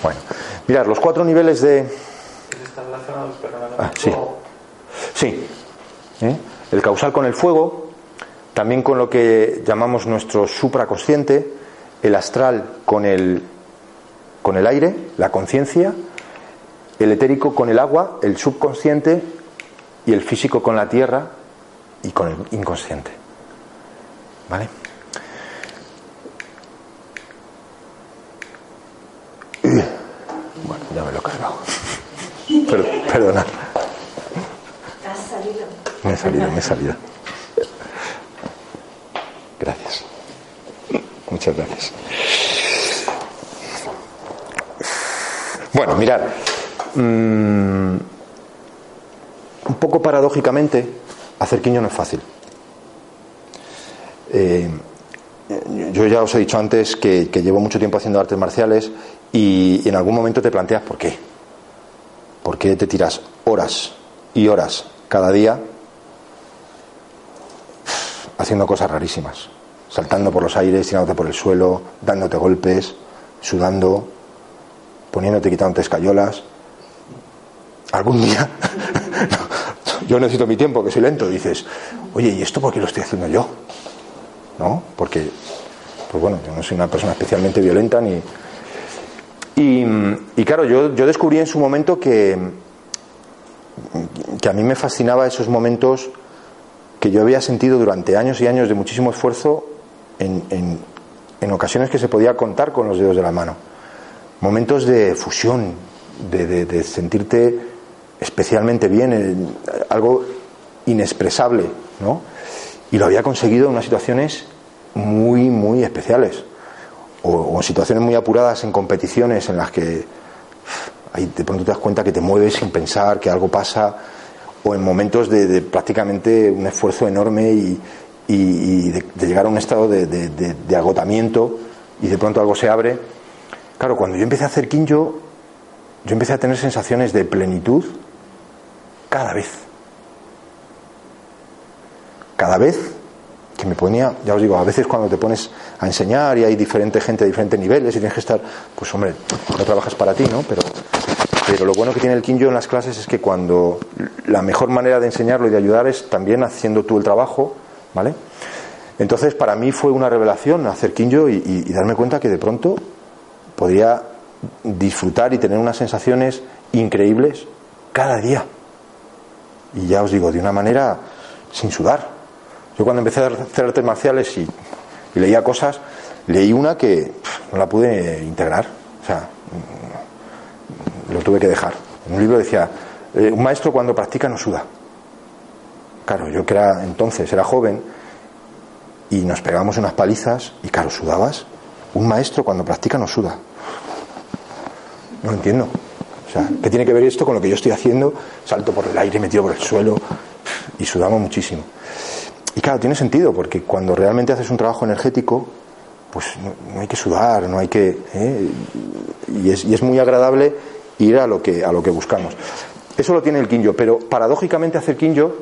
Bueno. Mirad, los cuatro niveles de. ¿Están relacionados, ah, sí. Sí. ¿Eh? El causal con el fuego, también con lo que llamamos nuestro supraconsciente, el astral con el, con el aire, la conciencia, el etérico con el agua, el subconsciente y el físico con la tierra y con el inconsciente. ¿Vale? Bueno, ya me lo he cargado. perdona. Me he salido, me he salido. Gracias. Muchas gracias. Bueno, mirad. Mm, un poco paradójicamente, hacer quiño no es fácil. Eh, yo ya os he dicho antes que, llevo mucho tiempo haciendo artes marciales y, en algún momento te planteas por qué. ¿Por qué te tiras horas y horas cada día haciendo cosas rarísimas? Saltando por los aires, tirándote por el suelo, dándote golpes, sudando, poniéndote, quitándote escayolas. Algún día, yo necesito mi tiempo, que soy lento, dices, oye, ¿y esto por qué lo estoy haciendo yo? ¿no? Porque, pues bueno, yo no soy una persona especialmente violenta ni... Y, claro, yo, yo, descubrí en su momento que, que a mí me fascinaba esos momentos que yo había sentido durante años y años de muchísimo esfuerzo en, en, en ocasiones que se podía contar con los dedos de la mano. Momentos de fusión, de, de, de sentirte especialmente bien, algo inexpresable, ¿no? Y lo había conseguido en unas situaciones muy, muy especiales. O, en situaciones muy apuradas en competiciones en las que ahí de pronto te das cuenta que te mueves sin pensar, que algo pasa, o en momentos de, prácticamente un esfuerzo enorme y, de, llegar a un estado de, agotamiento y de pronto algo se abre. Claro, cuando yo empecé a hacer Kinjo, yo empecé a tener sensaciones de plenitud cada vez cada vez que me ponía, ya os digo, a veces cuando te pones a enseñar y hay diferente gente de diferentes niveles y tienes que estar, pues hombre, no trabajas para ti, ¿no? Pero, pero lo bueno que tiene el Kinjo en las clases es que cuando la mejor manera de enseñarlo y de ayudar es también haciendo tú el trabajo, ¿vale? Entonces para mí fue una revelación hacer Kinjo y, y darme cuenta que de pronto podría disfrutar y tener unas sensaciones increíbles cada día. Y ya os digo, de una manera sin sudar, yo cuando empecé a hacer artes marciales y, leía cosas, leí una que no la pude integrar. O sea, mm, lo tuve que dejar. En un libro decía, eh, un maestro cuando practica no suda. Claro, yo que era entonces, era joven, y nos pegábamos unas palizas, y claro, sudabas. Un maestro cuando practica no suda. No lo entiendo. O sea, ¿qué tiene que ver esto con lo que yo estoy haciendo? Salto por el aire, metido por el suelo, y sudamos muchísimo. Y claro, tiene sentido, porque cuando realmente haces un trabajo energético, pues no, hay que sudar, no hay que. ¿eh? Y, es, y, es, muy agradable ir a lo, que, a lo que buscamos. Eso lo tiene el Kinjo, pero paradójicamente hacer Kinjo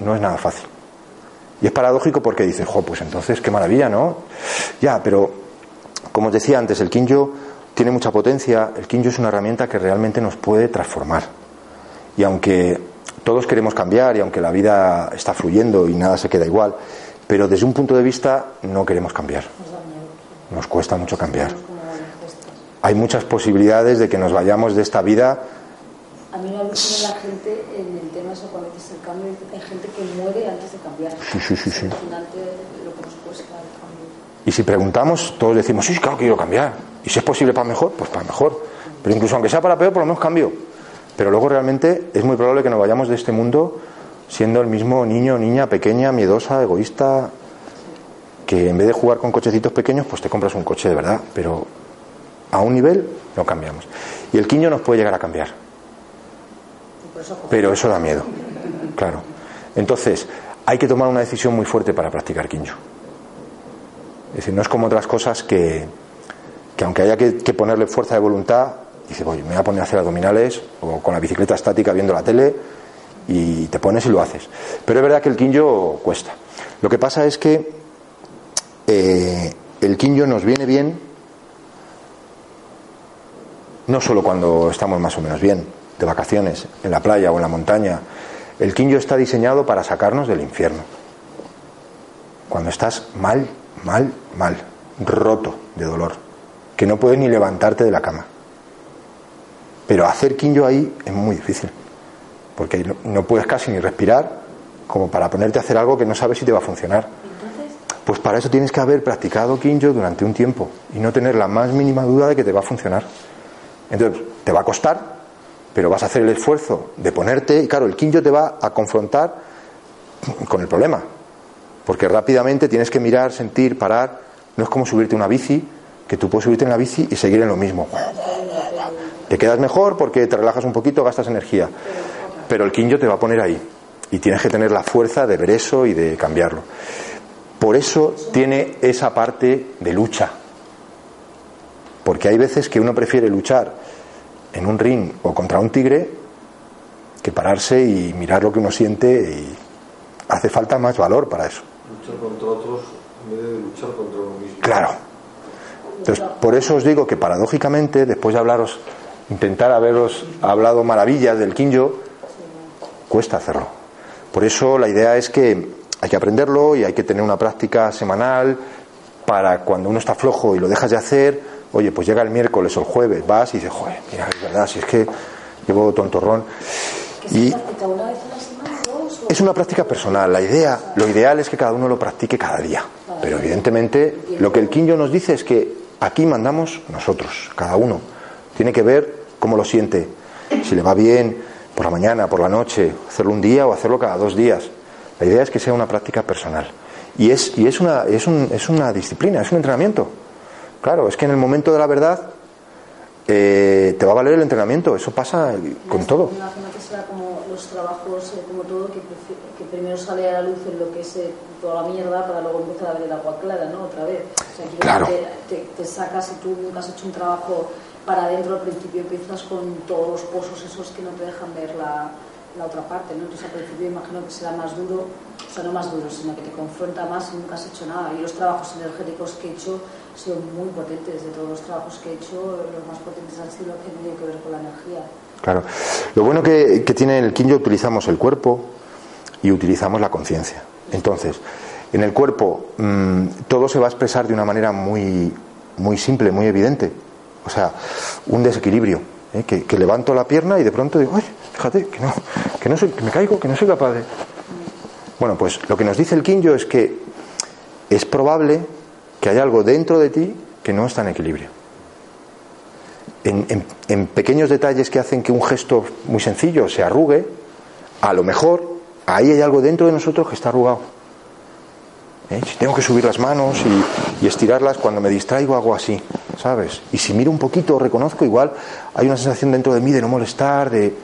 no es nada fácil. Y es paradójico porque dices, jo, pues entonces qué maravilla, ¿no? Ya, pero como os decía antes, el Kinjo tiene mucha potencia, el Kinjo es una herramienta que realmente nos puede transformar. Y aunque todos queremos cambiar y aunque la vida está fluyendo y nada se queda igual, pero desde un punto de vista no queremos cambiar. Nos cuesta mucho cambiar. Hay muchas posibilidades de que nos vayamos de esta vida. A mí me alucina la gente en el tema de cuando dices el cambio, hay gente que muere antes de cambiar. Sí, sí, sí. sí. lo que nos cuesta el cambio. Y si preguntamos, todos decimos, sí, claro que quiero cambiar. Y si es posible para mejor, pues para mejor. Pero incluso aunque sea para peor, por lo menos cambio. Pero luego realmente es muy probable que nos vayamos de este mundo siendo el mismo niño niña pequeña, miedosa, egoísta, que en vez de jugar con cochecitos pequeños, pues te compras un coche de verdad. Pero a un nivel no cambiamos. Y el quiño nos puede llegar a cambiar. Pero eso da miedo, claro. Entonces, hay que tomar una decisión muy fuerte para practicar quincho. Es decir, no es como otras cosas que, que aunque haya que ponerle fuerza de voluntad, Dice, voy, me voy a poner a hacer abdominales o con la bicicleta estática viendo la tele y te pones y lo haces. Pero es verdad que el quinjo cuesta. Lo que pasa es que eh, el quinjo nos viene bien no solo cuando estamos más o menos bien, de vacaciones, en la playa o en la montaña, El Kinjo está diseñado para sacarnos del infierno. Cuando estás mal, mal, mal, roto de dolor, que no puedes ni levantarte de la cama. Pero hacer Kinjo ahí es muy difícil, porque no puedes casi ni respirar como para ponerte a hacer algo que no sabes si te va a funcionar. Pues para eso tienes que haber practicado Kinjo durante un tiempo y no tener la más mínima duda de que te va a funcionar. Entonces, te va a costar, pero vas a hacer el esfuerzo de ponerte, y claro, el Kinjo te va a confrontar con el problema, porque rápidamente tienes que mirar, sentir, parar. No es como subirte a una bici, que tú puedes subirte en la bici y seguir en lo mismo. Te quedas mejor porque te relajas un poquito, gastas energía. Pero el Kinjo te va a poner ahí. Y tienes que tener la fuerza de ver eso y de cambiarlo. Por eso tiene esa parte de lucha. Porque hay veces que uno prefiere luchar en un ring o contra un tigre que pararse y mirar lo que uno siente y hace falta más valor para eso. Luchar contra otros en vez de luchar contra uno mismo. Claro. Entonces, por eso os digo que paradójicamente, después de hablaros, intentar haberos hablado maravillas del Kinjo, cuesta hacerlo. Por eso la idea es que hay que aprenderlo y hay que tener una práctica semanal para cuando uno está flojo y lo dejas de hacer, oye, pues llega el miércoles o el jueves, vas y dices, joder, mira, es verdad, si es que llevo tontorrón. Y es una práctica personal. La idea, lo ideal es que cada uno lo practique cada día. Pero evidentemente lo que el Kinjo nos dice es que aquí mandamos nosotros, cada uno. Tiene que ver cómo lo siente, si le va bien, por la mañana, por la noche, hacerlo un día o hacerlo cada dos días. La idea es que sea una práctica personal. Y es, y es, una, es, un, es una disciplina, es un entrenamiento. Claro, es que en el momento de la verdad eh, te va a valer el entrenamiento, eso pasa con todo. que será como los trabajos, eh, como todo, que, que, primero sale a la luz en lo que es eh, toda la mierda para luego empezar a ver el agua clara, ¿no? Otra vez. O sea, claro. te, te, te, sacas y tú nunca has hecho un trabajo para adentro al principio empiezas con todos los pozos esos que no te dejan ver la, la otra parte, ¿no? Entonces al principio imagino que será más duro, o sea, no más duro, sino que te confronta más y nunca has hecho nada. Y los trabajos energéticos que he hecho han sido muy potentes, de todos los trabajos que he hecho, los más potentes han sido los que tienen que ver con la energía. Claro. Lo bueno que, que tiene el Kinjo, utilizamos el cuerpo y utilizamos la conciencia. Entonces, en el cuerpo mmm, todo se va a expresar de una manera muy, muy simple, muy evidente o sea, un desequilibrio. ¿eh? Que, levanto la pierna y de pronto digo, ay, fíjate, que no, que no soy, que me caigo, que no soy capaz de. Bueno, pues lo que nos dice el Kinjo es que es probable que haya algo dentro de ti que no está en equilibrio. En, pequeños detalles que hacen que un gesto muy sencillo se arrugue, a lo mejor ahí hay algo dentro de nosotros que está arrugado. ¿Eh? Si tengo que subir las manos y, estirarlas, cuando me distraigo hago así, ¿sabes? Y si miro un poquito, reconozco, igual hay una sensación dentro de mí de no molestar, de...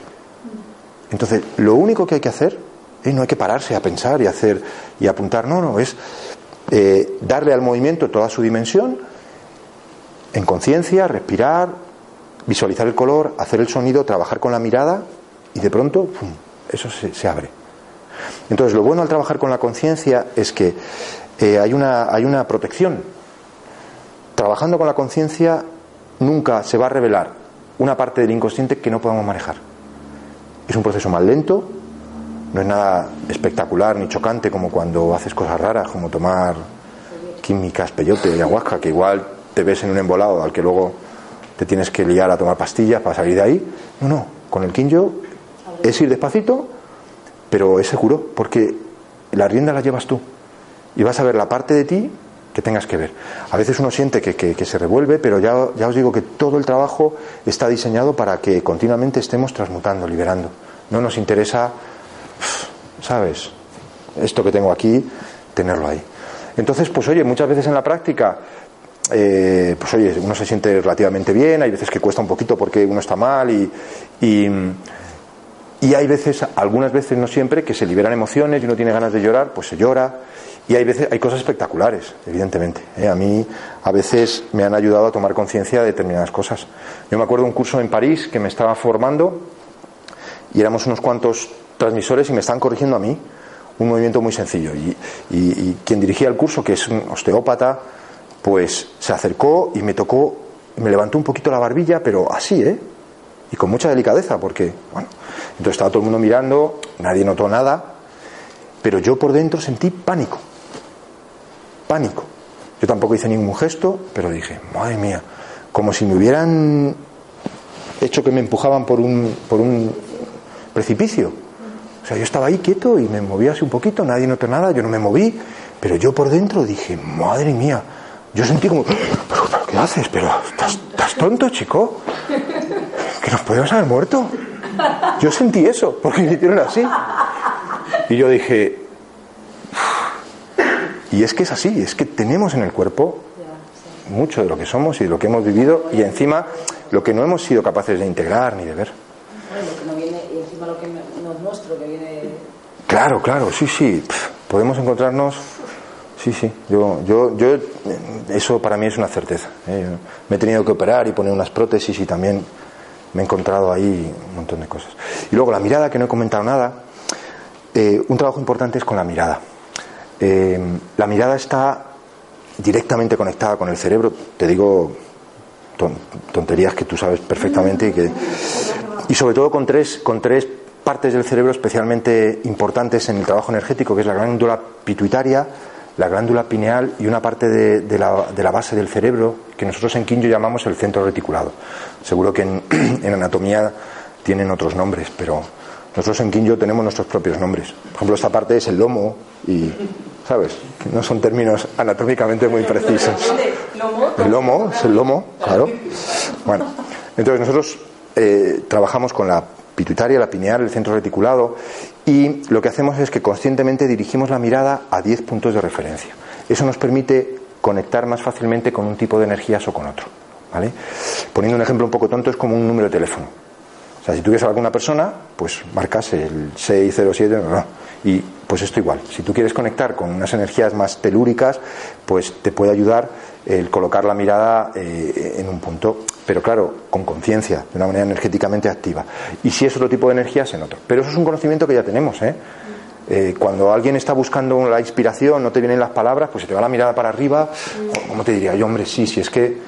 Entonces, lo único que hay que hacer, ¿eh? no hay que pararse a pensar y hacer y apuntar, no, no, es eh, darle al movimiento toda su dimensión, en conciencia, respirar, visualizar el color, hacer el sonido, trabajar con la mirada y de pronto, ¡pum!, eso se, se abre. Entonces, lo bueno al trabajar con la conciencia es que eh, hay, una, hay una protección. Trabajando con la conciencia nunca se va a revelar una parte del inconsciente que no podamos manejar. Es un proceso más lento, no es nada espectacular ni chocante como cuando haces cosas raras, como tomar químicas, peyote, ayahuasca, que igual te ves en un embolado al que luego te tienes que liar a tomar pastillas para salir de ahí. No, no, con el Kinjo es ir despacito pero es seguro porque la rienda la llevas tú y vas a ver la parte de ti que tengas que ver. A veces uno siente que, que, se revuelve, pero ya, ya, os digo que todo el trabajo está diseñado para que continuamente estemos transmutando, liberando. No nos interesa, ¿sabes? Esto que tengo aquí, tenerlo ahí. Entonces, pues oye, muchas veces en la práctica, eh, pues oye, uno se siente relativamente bien, hay veces que cuesta un poquito porque uno está mal y y hay veces, algunas veces, no siempre, que se liberan emociones y uno tiene ganas de llorar, pues se llora. Y hay veces, hay cosas espectaculares, evidentemente. ¿eh? A mí, a veces, me han ayudado a tomar conciencia de determinadas cosas. Yo me acuerdo un curso en París que me estaba formando y éramos unos cuantos transmisores y me estaban corrigiendo a mí un movimiento muy sencillo. Y, y quien dirigía el curso, que es un osteópata, pues se acercó y me tocó, me levantó un poquito la barbilla, pero así, ¿eh? Y con mucha delicadeza, porque, bueno, entonces estaba todo el mundo mirando, nadie notó nada, pero yo por dentro sentí pánico, pánico. Yo tampoco hice ningún gesto, pero dije, madre mía, como si me hubieran hecho que me empujaban por un, por un precipicio. O sea, yo estaba ahí quieto y me movía así un poquito, nadie notó nada, yo no me moví, pero yo por dentro dije, madre mía, yo sentí como, pero, ¿qué haces? Pero, ¿estás, ¿estás tonto, chico? Que nos podemos haber muerto. Yo sentí eso, porque me hicieron así. Y yo dije, y es que es así, es que tenemos en el cuerpo mucho de lo que somos y de lo que hemos vivido y encima lo que no hemos sido capaces de integrar ni de ver. Claro, claro, sí, sí. Podemos encontrarnos. Sí, sí. Yo, yo, yo, eso para mí es una certeza. ¿eh? Me he tenido que operar y poner unas prótesis y también me he encontrado ahí un montón de cosas. Y luego la mirada, que no he comentado nada. eh, un trabajo importante es con la mirada. Eh, la mirada está directamente conectada con el cerebro. Te digo ton- tonterías que tú sabes perfectamente y que y sobre todo con tres con tres partes del cerebro especialmente importantes en el trabajo energético que es la glándula pituitaria la glándula pineal y una parte de, de la, de la base del cerebro que nosotros en Kinjo llamamos el centro reticulado. Seguro que en, en anatomía tienen otros nombres pero nosotros en Kinjo tenemos nuestros propios nombres. Por ejemplo esta parte es el lomo y sabes no son términos anatómicamente muy precisos. El lomo, es el lomo, claro. Bueno, entonces nosotros eh, trabajamos con la pituitaria, la pineal, el centro reticulado y lo que hacemos es que conscientemente dirigimos la mirada a 10 puntos de referencia. Eso nos permite conectar más fácilmente con un tipo de energías o con otro. Poniendo un ejemplo un poco tonto, es como un número de teléfono. O sea, si tú quieres hablar con una persona, pues marcas el 607 no, no. y pues esto igual. Si tú quieres conectar con unas energías más telúricas, pues te puede ayudar el colocar la mirada eh, en un punto, pero claro, con conciencia, de una manera energéticamente activa. Y si es otro tipo de energías, en otro. Pero eso es un conocimiento que ya tenemos, ¿eh? Eh, cuando alguien está buscando la inspiración, no te vienen las palabras, pues se te va la mirada para arriba. ¿Cómo te diría yo, hombre? Sí, si es que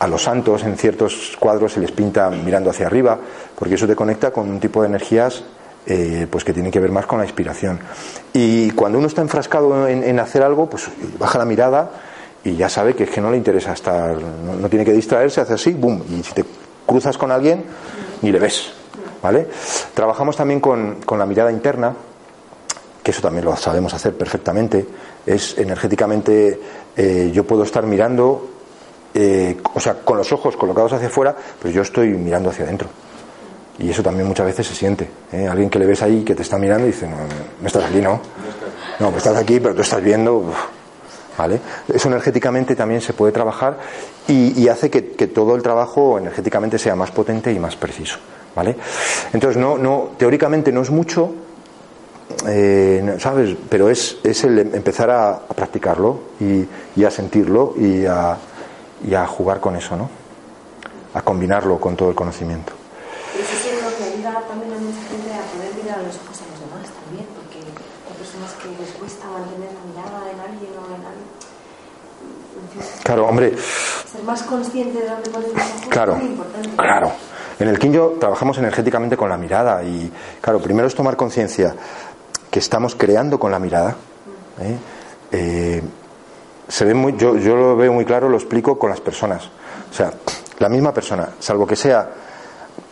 a los santos en ciertos cuadros se les pinta mirando hacia arriba, porque eso te conecta con un tipo de energías eh, pues que tiene que ver más con la inspiración. Y cuando uno está enfrascado en, en hacer algo, pues baja la mirada y ya sabe que es que no le interesa estar, no, tiene que distraerse, hace así, boom, y si te cruzas con alguien, ni le ves. ¿Vale? Trabajamos también con, con la mirada interna, que eso también lo sabemos hacer perfectamente, es energéticamente, eh, yo puedo estar mirando, eh, o sea, con los ojos colocados hacia afuera, pues yo estoy mirando hacia adentro. Y eso también muchas veces se siente. ¿eh? Alguien que le ves ahí, que te está mirando y dice, no, estás aquí, ¿no? No, estás aquí, pero tú estás viendo. ¿Vale? Eso energéticamente también se puede trabajar y, hace que, todo el trabajo energéticamente sea más potente y más preciso. ¿Vale? Entonces, no, no, teóricamente no es mucho, eh, ¿sabes? Pero es, es el em- empezar a, a practicarlo y, y a sentirlo y a, y a jugar con eso, ¿no? A combinarlo con todo el conocimiento. Y eso seguro que ayuda también a mucha gente a poder mirar a los ojos a los demás también, porque hay personas que les cuesta mantener la mirada en alguien o en alguien. En fin, Claro, hombre, ser más consciente de dónde ojos Claro, es importante. claro. En el Kinjo trabajamos energéticamente con la mirada y, claro, primero es tomar conciencia que estamos creando con la mirada. ¿eh? Eh, se ve muy, yo, yo lo veo muy claro, lo explico con las personas. O sea, la misma persona, salvo que sea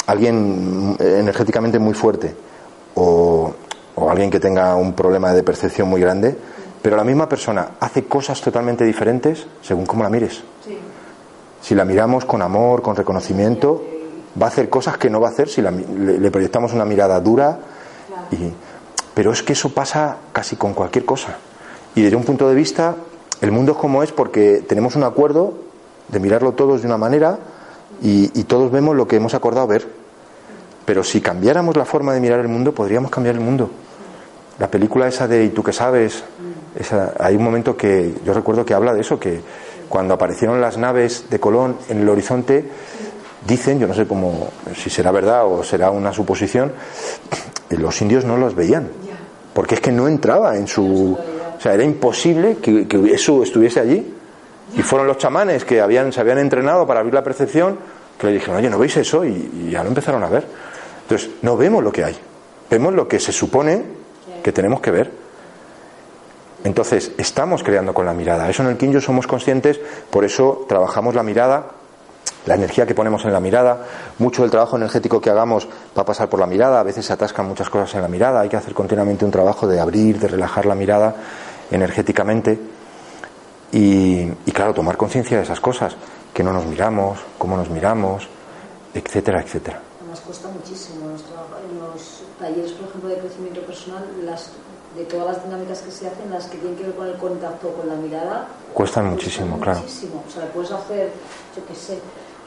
alguien energéticamente muy fuerte o, o alguien que tenga un problema de percepción muy grande, pero la misma persona hace cosas totalmente diferentes según cómo la mires. Sí. Si la miramos con amor, con reconocimiento, va a hacer cosas que no va a hacer si la le, le proyectamos una mirada dura. Y, pero es que eso pasa casi con cualquier cosa. Y desde un punto de vista, el mundo es como es porque tenemos un acuerdo de mirarlo todos de una manera y, y todos vemos lo que hemos acordado ver. Pero si cambiáramos la forma de mirar el mundo, podríamos cambiar el mundo. La película esa de ¿Y tú qué sabes? Esa- hay un momento que yo recuerdo que habla de eso, que cuando aparecieron las naves de Colón en el horizonte, dicen, yo no sé cómo, si será verdad o será una suposición, los indios no los veían. Porque es que no entraba en su... O sea, era imposible que, eso estuviese allí. Y fueron los chamanes que habían, se habían entrenado para abrir la percepción, que le dijeron, oye, ¿no veis eso? Y ya lo empezaron a ver. Entonces, no vemos lo que hay, vemos lo que se supone que tenemos que ver. Entonces, estamos creando con la mirada. Eso en el Kinjo somos conscientes, por eso trabajamos la mirada, la energía que ponemos en la mirada. Mucho del trabajo energético que hagamos va a pasar por la mirada. A veces se atascan muchas cosas en la mirada. Hay que hacer continuamente un trabajo de abrir, de relajar la mirada energéticamente. Y, y claro, tomar conciencia de esas cosas, que no nos miramos, cómo nos miramos, etcétera, etcétera. Cuesta muchísimo en los talleres, por ejemplo, de crecimiento personal, las de todas las dinámicas que se hacen, las que tienen que ver con el contacto con la mirada. Cuestan muchísimo, claro. Muchísimo. O sea, puedes hacer, yo qué sé,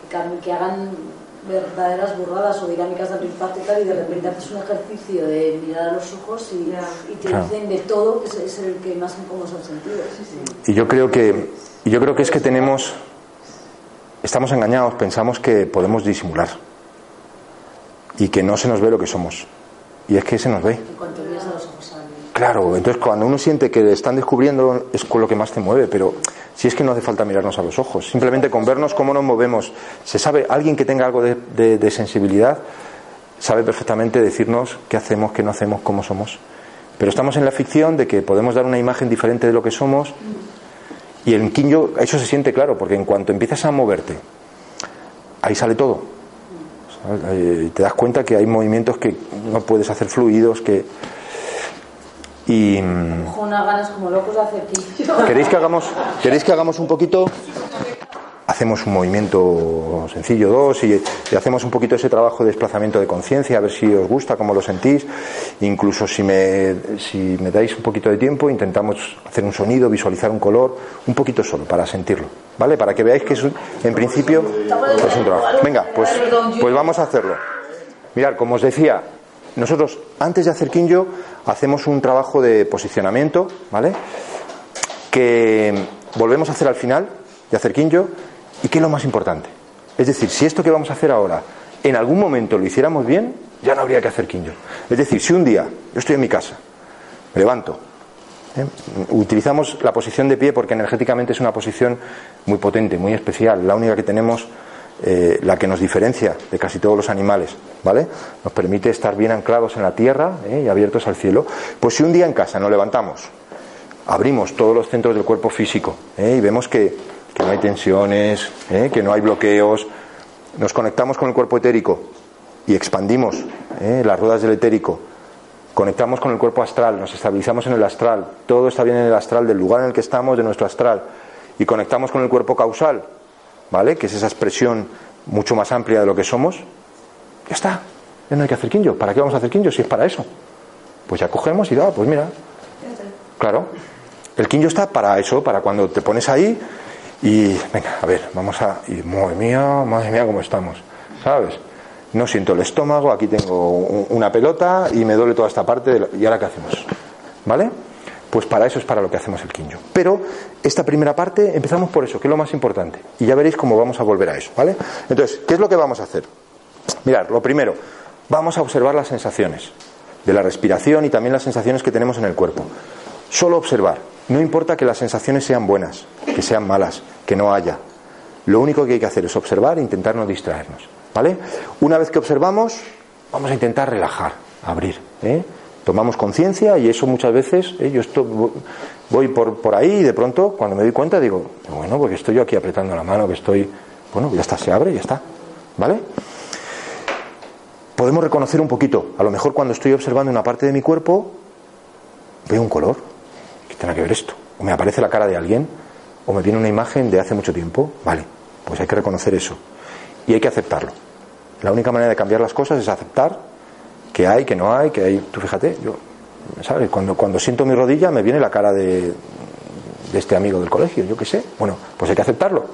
que, que, hagan verdaderas burradas o dinámicas de impacto y tal, y de repente haces un ejercicio de mirar a los ojos y, y te claro. dicen de todo, es, es, el que más incómodos han sentido. Sí, sí. Y yo creo que, yo creo que es que tenemos, estamos engañados, pensamos que podemos disimular y que no se nos ve lo que somos. Y es que se nos ve. Claro, entonces cuando uno siente que están descubriendo es con lo que más te mueve, pero si es que no hace falta mirarnos a los ojos, simplemente con vernos cómo nos movemos, se sabe, alguien que tenga algo de, de, sensibilidad sabe perfectamente decirnos qué hacemos, qué no hacemos, cómo somos. Pero estamos en la ficción de que podemos dar una imagen diferente de lo que somos y en Kinjo eso se siente claro, porque en cuanto empiezas a moverte, ahí sale todo. Te das cuenta que hay movimientos que no puedes hacer fluidos, que y unas ganas como locos de hacer Kinjo. ¿Queréis que hagamos queréis que hagamos un poquito hacemos un movimiento sencillo dos y, y, hacemos un poquito ese trabajo de desplazamiento de conciencia a ver si os gusta cómo lo sentís. Incluso si me si me dais un poquito de tiempo intentamos hacer un sonido visualizar un color un poquito solo para sentirlo vale para que veáis que es un, en principio es un trabajo. Venga pues pues vamos a hacerlo. Mirad como os decía nosotros antes de hacer Kinjo hacemos un trabajo de posicionamiento vale que volvemos a hacer al final de hacer Kinjo ¿Y qué es lo más importante? Es decir, si esto que vamos a hacer ahora en algún momento lo hiciéramos bien, ya no habría que hacer Kinjo. Es decir, si un día yo estoy en mi casa, me levanto, ¿eh? utilizamos la posición de pie porque energéticamente es una posición muy potente, muy especial, la única que tenemos, eh, la que nos diferencia de casi todos los animales, ¿vale? Nos permite estar bien anclados en la tierra ¿eh? y abiertos al cielo. Pues si un día en casa nos levantamos, abrimos todos los centros del cuerpo físico y vemos que no hay tensiones, ¿eh? que no hay bloqueos. Nos conectamos con el cuerpo etérico y expandimos ¿eh? las ruedas del etérico. Conectamos con el cuerpo astral, nos estabilizamos en el astral. Todo está bien en el astral, del lugar en el que estamos, de nuestro astral. Y conectamos con el cuerpo causal, ¿vale? Que es esa expresión mucho más amplia de lo que somos. Ya está. Ya no hay que hacer quinjo. ¿Para qué vamos a hacer quinjo si es para eso? Pues ya cogemos y da, pues mira. Claro. El quinjo está para eso, para cuando te pones ahí y venga, a ver, vamos a. Y madre mía, madre mía, cómo estamos. ¿Sabes? No siento el estómago, aquí tengo una pelota y me duele toda esta parte. ¿Y ahora qué hacemos? ¿Vale? Pues para eso es para lo que hacemos el quinjo. Pero esta primera parte empezamos por eso, que es lo más importante. Y ya veréis cómo vamos a volver a eso. ¿Vale? Entonces, ¿qué es lo que vamos a hacer? Mirad, lo primero, vamos a observar las sensaciones de la respiración y también las sensaciones que tenemos en el cuerpo. Solo observar. No importa que las sensaciones sean buenas, que sean malas, que no haya. Lo único que hay que hacer es observar e intentar no distraernos. ¿Vale? Una vez que observamos, vamos a intentar relajar, abrir. ¿eh? Tomamos conciencia y eso muchas veces, ¿eh? yo estoy, voy por, por ahí y de pronto, cuando me doy cuenta, digo, bueno, porque estoy yo aquí apretando la mano, que estoy, bueno, ya está, se abre y ya está. ¿Vale? Podemos reconocer un poquito. A lo mejor cuando estoy observando una parte de mi cuerpo, veo un color. ¿Qué tiene que ver esto? O me aparece la cara de alguien, o me viene una imagen de hace mucho tiempo, vale, pues hay que reconocer eso y hay que aceptarlo. La única manera de cambiar las cosas es aceptar que hay, que no hay, que hay. Tú fíjate, yo, ¿sabes? Cuando, cuando siento mi rodilla me viene la cara de, de este amigo del colegio, yo qué sé. Bueno, pues hay que aceptarlo,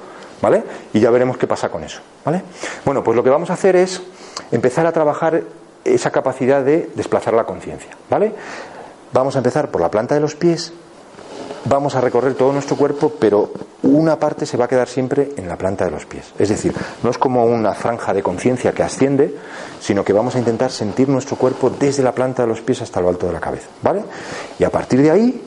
¿vale? Y ya veremos qué pasa con eso, ¿vale? Bueno, pues lo que vamos a hacer es empezar a trabajar esa capacidad de desplazar la conciencia, ¿vale? Vamos a empezar por la planta de los pies vamos a recorrer todo nuestro cuerpo, pero una parte se va a quedar siempre en la planta de los pies. Es decir, no es como una franja de conciencia que asciende, sino que vamos a intentar sentir nuestro cuerpo desde la planta de los pies hasta lo alto de la cabeza. ¿Vale? Y a partir de ahí,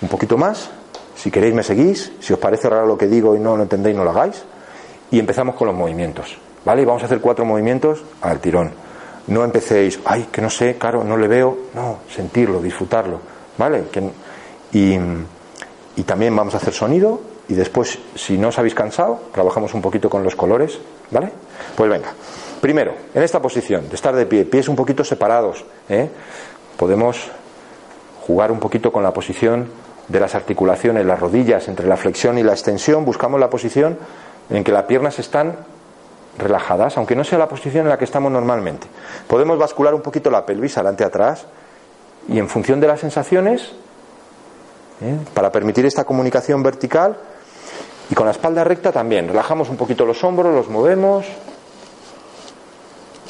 un poquito más, si queréis me seguís, si os parece raro lo que digo y no lo entendéis, no lo hagáis, y empezamos con los movimientos. ¿Vale? Y vamos a hacer cuatro movimientos al tirón. No empecéis, ay, que no sé, claro, no le veo. No, sentirlo, disfrutarlo. ¿Vale? Y, y también vamos a hacer sonido y después, si no os habéis cansado, trabajamos un poquito con los colores. ¿Vale? Pues venga. Primero, en esta posición, de estar de pie, pies un poquito separados, ¿eh? podemos jugar un poquito con la posición de las articulaciones, las rodillas, entre la flexión y la extensión, buscamos la posición en que las piernas están relajadas, aunque no sea la posición en la que estamos normalmente. Podemos bascular un poquito la pelvis adelante atrás y en función de las sensaciones, ¿eh? para permitir esta comunicación vertical y con la espalda recta también, relajamos un poquito los hombros, los movemos,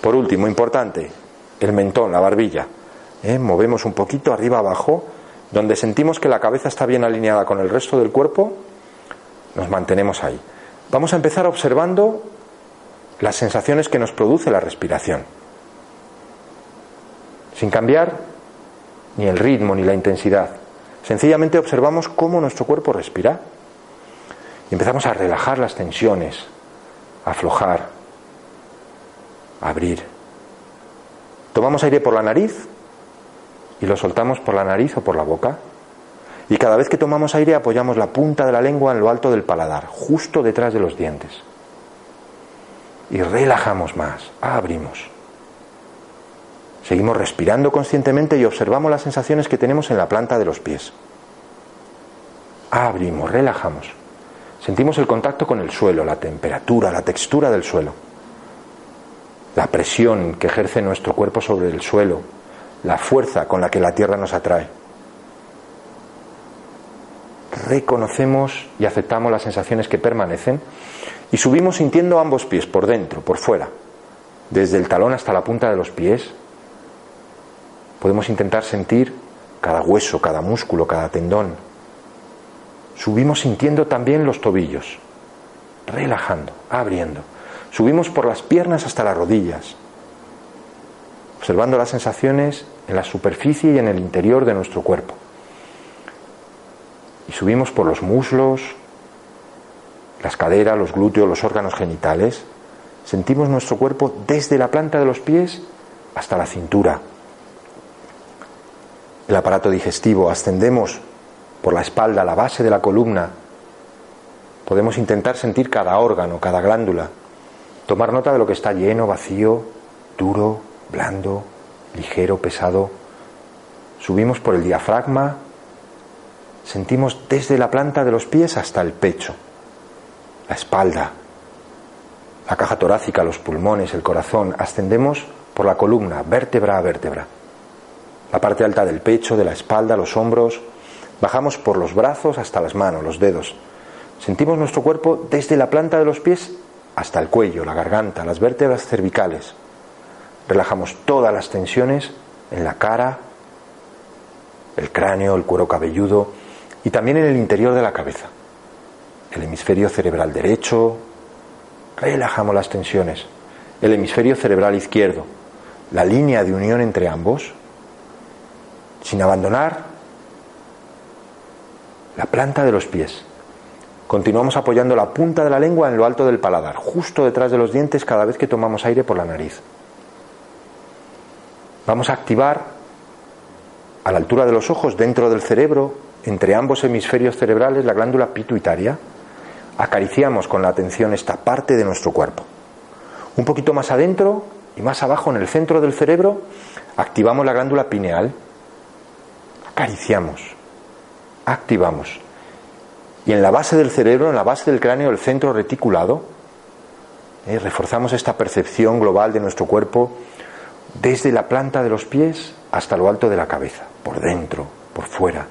por último, importante, el mentón, la barbilla. ¿eh? Movemos un poquito arriba abajo, donde sentimos que la cabeza está bien alineada con el resto del cuerpo, nos mantenemos ahí. Vamos a empezar observando las sensaciones que nos produce la respiración, sin cambiar ni el ritmo ni la intensidad. Sencillamente observamos cómo nuestro cuerpo respira y empezamos a relajar las tensiones, a aflojar, abrir. Tomamos aire por la nariz y lo soltamos por la nariz o por la boca. Y cada vez que tomamos aire apoyamos la punta de la lengua en lo alto del paladar, justo detrás de los dientes. Y relajamos más, abrimos. Seguimos respirando conscientemente y observamos las sensaciones que tenemos en la planta de los pies. Abrimos, relajamos. Sentimos el contacto con el suelo, la temperatura, la textura del suelo la presión que ejerce nuestro cuerpo sobre el suelo, la fuerza con la que la tierra nos atrae. Reconocemos y aceptamos las sensaciones que permanecen y subimos sintiendo ambos pies, por dentro, por fuera, desde el talón hasta la punta de los pies. Podemos intentar sentir cada hueso, cada músculo, cada tendón. Subimos sintiendo también los tobillos, relajando, abriendo. Subimos por las piernas hasta las rodillas, observando las sensaciones en la superficie y en el interior de nuestro cuerpo. Y subimos por los muslos, las caderas, los glúteos, los órganos genitales. Sentimos nuestro cuerpo desde la planta de los pies hasta la cintura. El aparato digestivo, ascendemos por la espalda, la base de la columna. Podemos intentar sentir cada órgano, cada glándula. Tomar nota de lo que está lleno, vacío, duro, blando, ligero, pesado. Subimos por el diafragma, sentimos desde la planta de los pies hasta el pecho, la espalda, la caja torácica, los pulmones, el corazón. Ascendemos por la columna, vértebra a vértebra. La parte alta del pecho, de la espalda, los hombros. Bajamos por los brazos hasta las manos, los dedos. Sentimos nuestro cuerpo desde la planta de los pies hasta el cuello, la garganta, las vértebras cervicales. Relajamos todas las tensiones en la cara, el cráneo, el cuero cabelludo y también en el interior de la cabeza. El hemisferio cerebral derecho, relajamos las tensiones. El hemisferio cerebral izquierdo, la línea de unión entre ambos, sin abandonar la planta de los pies. Continuamos apoyando la punta de la lengua en lo alto del paladar, justo detrás de los dientes cada vez que tomamos aire por la nariz. Vamos a activar a la altura de los ojos, dentro del cerebro, entre ambos hemisferios cerebrales, la glándula pituitaria. Acariciamos con la atención esta parte de nuestro cuerpo. Un poquito más adentro y más abajo en el centro del cerebro, activamos la glándula pineal. Acariciamos, activamos. Y en la base del cerebro, en la base del cráneo, el centro reticulado, eh, reforzamos esta percepción global de nuestro cuerpo desde la planta de los pies hasta lo alto de la cabeza, por dentro, por fuera.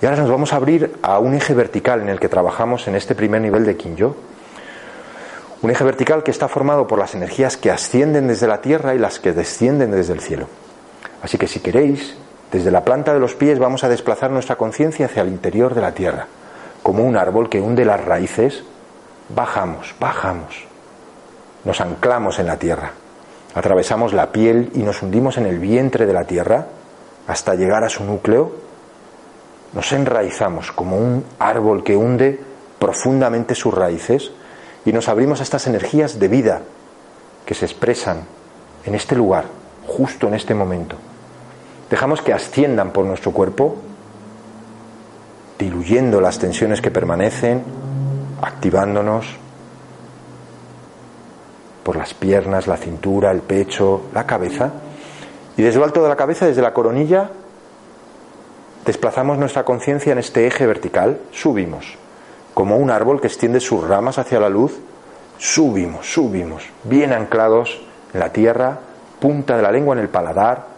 Y ahora nos vamos a abrir a un eje vertical en el que trabajamos en este primer nivel de Kinyo. Un eje vertical que está formado por las energías que ascienden desde la tierra y las que descienden desde el cielo. Así que si queréis, desde la planta de los pies vamos a desplazar nuestra conciencia hacia el interior de la tierra. Como un árbol que hunde las raíces, bajamos, bajamos. Nos anclamos en la tierra. Atravesamos la piel y nos hundimos en el vientre de la tierra hasta llegar a su núcleo. Nos enraizamos como un árbol que hunde profundamente sus raíces y nos abrimos a estas energías de vida que se expresan en este lugar, justo en este momento. Dejamos que asciendan por nuestro cuerpo, diluyendo las tensiones que permanecen, activándonos por las piernas, la cintura, el pecho, la cabeza. Y desde lo alto de la cabeza, desde la coronilla, desplazamos nuestra conciencia en este eje vertical, subimos, como un árbol que extiende sus ramas hacia la luz, subimos, subimos, bien anclados en la tierra, punta de la lengua en el paladar,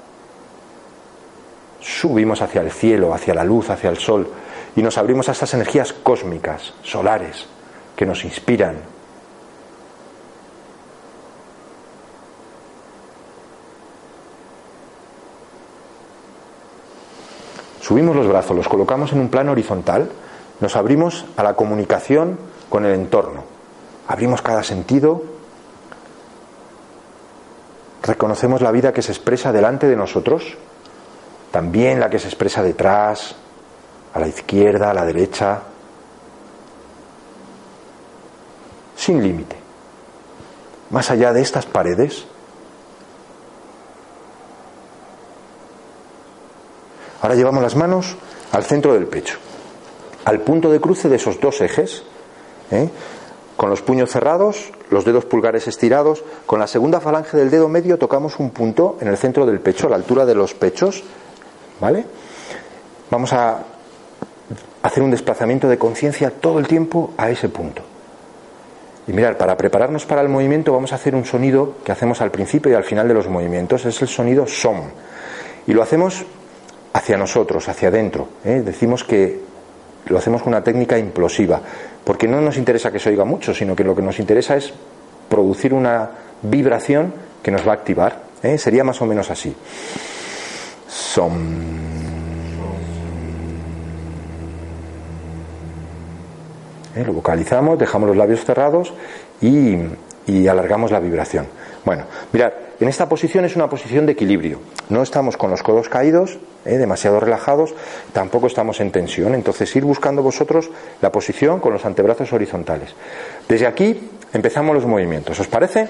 subimos hacia el cielo, hacia la luz, hacia el sol, y nos abrimos a estas energías cósmicas, solares, que nos inspiran. Subimos los brazos, los colocamos en un plano horizontal, nos abrimos a la comunicación con el entorno, abrimos cada sentido, reconocemos la vida que se expresa delante de nosotros, también la que se expresa detrás, a la izquierda, a la derecha, sin límite. Más allá de estas paredes, ahora llevamos las manos al centro del pecho, al punto de cruce de esos dos ejes, ¿eh? con los puños cerrados, los dedos pulgares estirados, con la segunda falange del dedo medio tocamos un punto en el centro del pecho, a la altura de los pechos, ¿vale? Vamos a hacer un desplazamiento de conciencia todo el tiempo a ese punto. Y mirar, para prepararnos para el movimiento vamos a hacer un sonido que hacemos al principio y al final de los movimientos, es el sonido som. Y lo hacemos hacia nosotros, hacia adentro. ¿eh? Decimos que lo hacemos con una técnica implosiva, porque no nos interesa que se oiga mucho, sino que lo que nos interesa es producir una vibración que nos va a activar. ¿eh? Sería más o menos así. Som. ¿eh? Lo vocalizamos, dejamos los labios cerrados y, alargamos la vibración. Bueno, mirad, en esta posición es una posición de equilibrio. No estamos con los codos caídos, ¿eh? demasiado relajados, tampoco estamos en tensión. Entonces, ir buscando vosotros la posición con los antebrazos horizontales. Desde aquí empezamos los movimientos. ¿Os parece?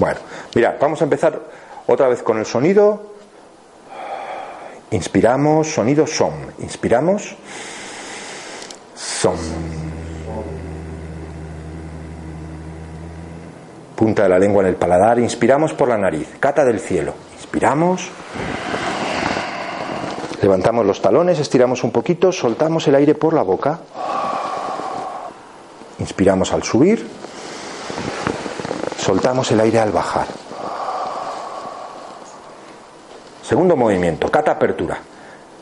Bueno, mirad, vamos a empezar otra vez con el sonido. Inspiramos, sonido som. Inspiramos, som. punta de la lengua en el paladar, inspiramos por la nariz, cata del cielo, inspiramos, levantamos los talones, estiramos un poquito, soltamos el aire por la boca, inspiramos al subir, soltamos el aire al bajar. Segundo movimiento, cata apertura.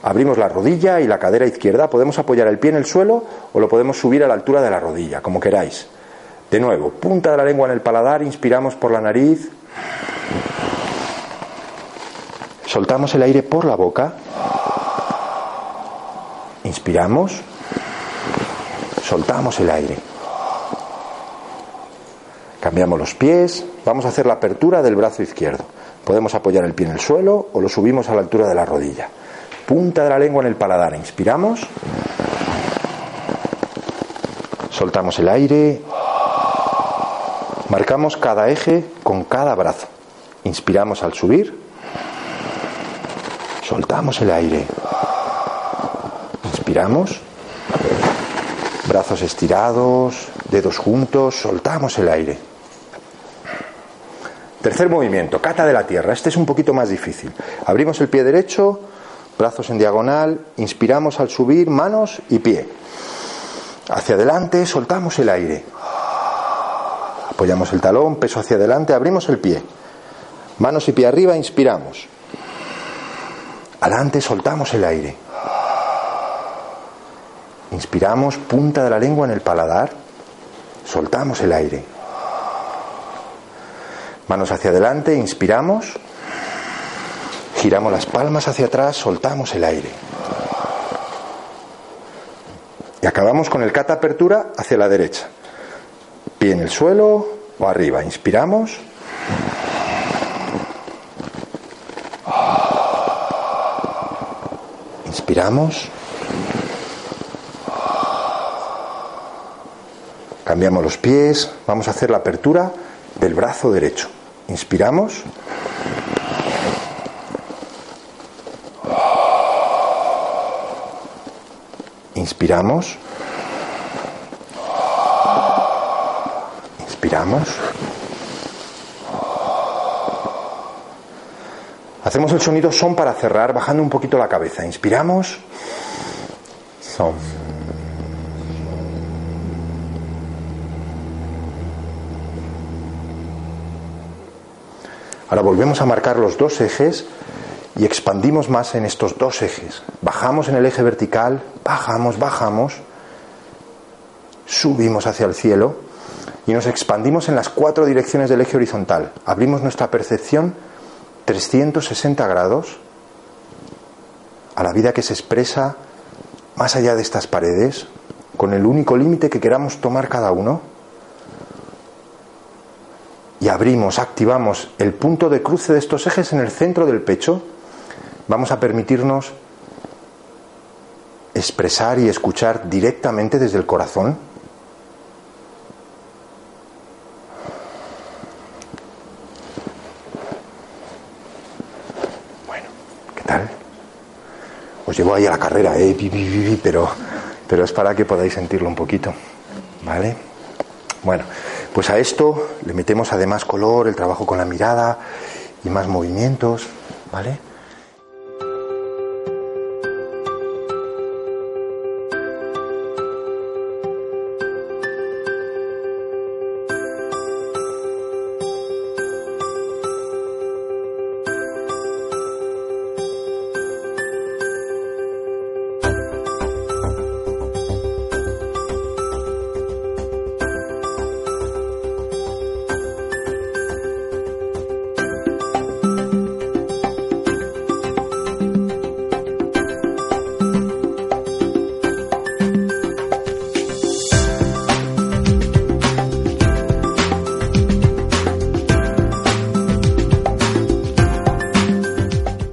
Abrimos la rodilla y la cadera izquierda, podemos apoyar el pie en el suelo o lo podemos subir a la altura de la rodilla, como queráis. De nuevo, punta de la lengua en el paladar, inspiramos por la nariz, soltamos el aire por la boca, inspiramos, soltamos el aire. Cambiamos los pies, vamos a hacer la apertura del brazo izquierdo. Podemos apoyar el pie en el suelo o lo subimos a la altura de la rodilla. Punta de la lengua en el paladar, inspiramos, soltamos el aire, Marcamos cada eje con cada brazo. Inspiramos al subir. Soltamos el aire. Inspiramos. Brazos estirados, dedos juntos, soltamos el aire. Tercer movimiento, cata de la tierra. Este es un poquito más difícil. Abrimos el pie derecho, brazos en diagonal, inspiramos al subir, manos y pie. Hacia adelante, soltamos el aire. Apoyamos el talón, peso hacia adelante, abrimos el pie. Manos y pie arriba, inspiramos. Adelante, soltamos el aire. Inspiramos, punta de la lengua en el paladar. Soltamos el aire. Manos hacia adelante, inspiramos. Giramos las palmas hacia atrás, soltamos el aire. Y acabamos con el cata apertura hacia la derecha. Pie en el suelo o arriba. Inspiramos. Inspiramos. Cambiamos los pies, vamos a hacer la apertura del brazo derecho. Inspiramos. Inspiramos. Inspiramos. Hacemos el sonido son para cerrar, bajando un poquito la cabeza. Inspiramos. Son. Ahora volvemos a marcar los dos ejes y expandimos más en estos dos ejes. Bajamos en el eje vertical, bajamos, bajamos, subimos hacia el cielo y nos expandimos en las cuatro direcciones del eje horizontal. Abrimos nuestra percepción 360 grados a la vida que se expresa más allá de estas paredes, con el único límite que queramos tomar cada uno abrimos, activamos el punto de cruce de estos ejes en el centro del pecho, vamos a permitirnos expresar y escuchar directamente desde el corazón. Bueno, ¿qué tal? Os llevo ahí a la carrera, ¿eh? pero, pero es para que podáis sentirlo un poquito. ¿Vale? Bueno. Pues a esto le metemos además color, el trabajo con la mirada y más movimientos, ¿vale?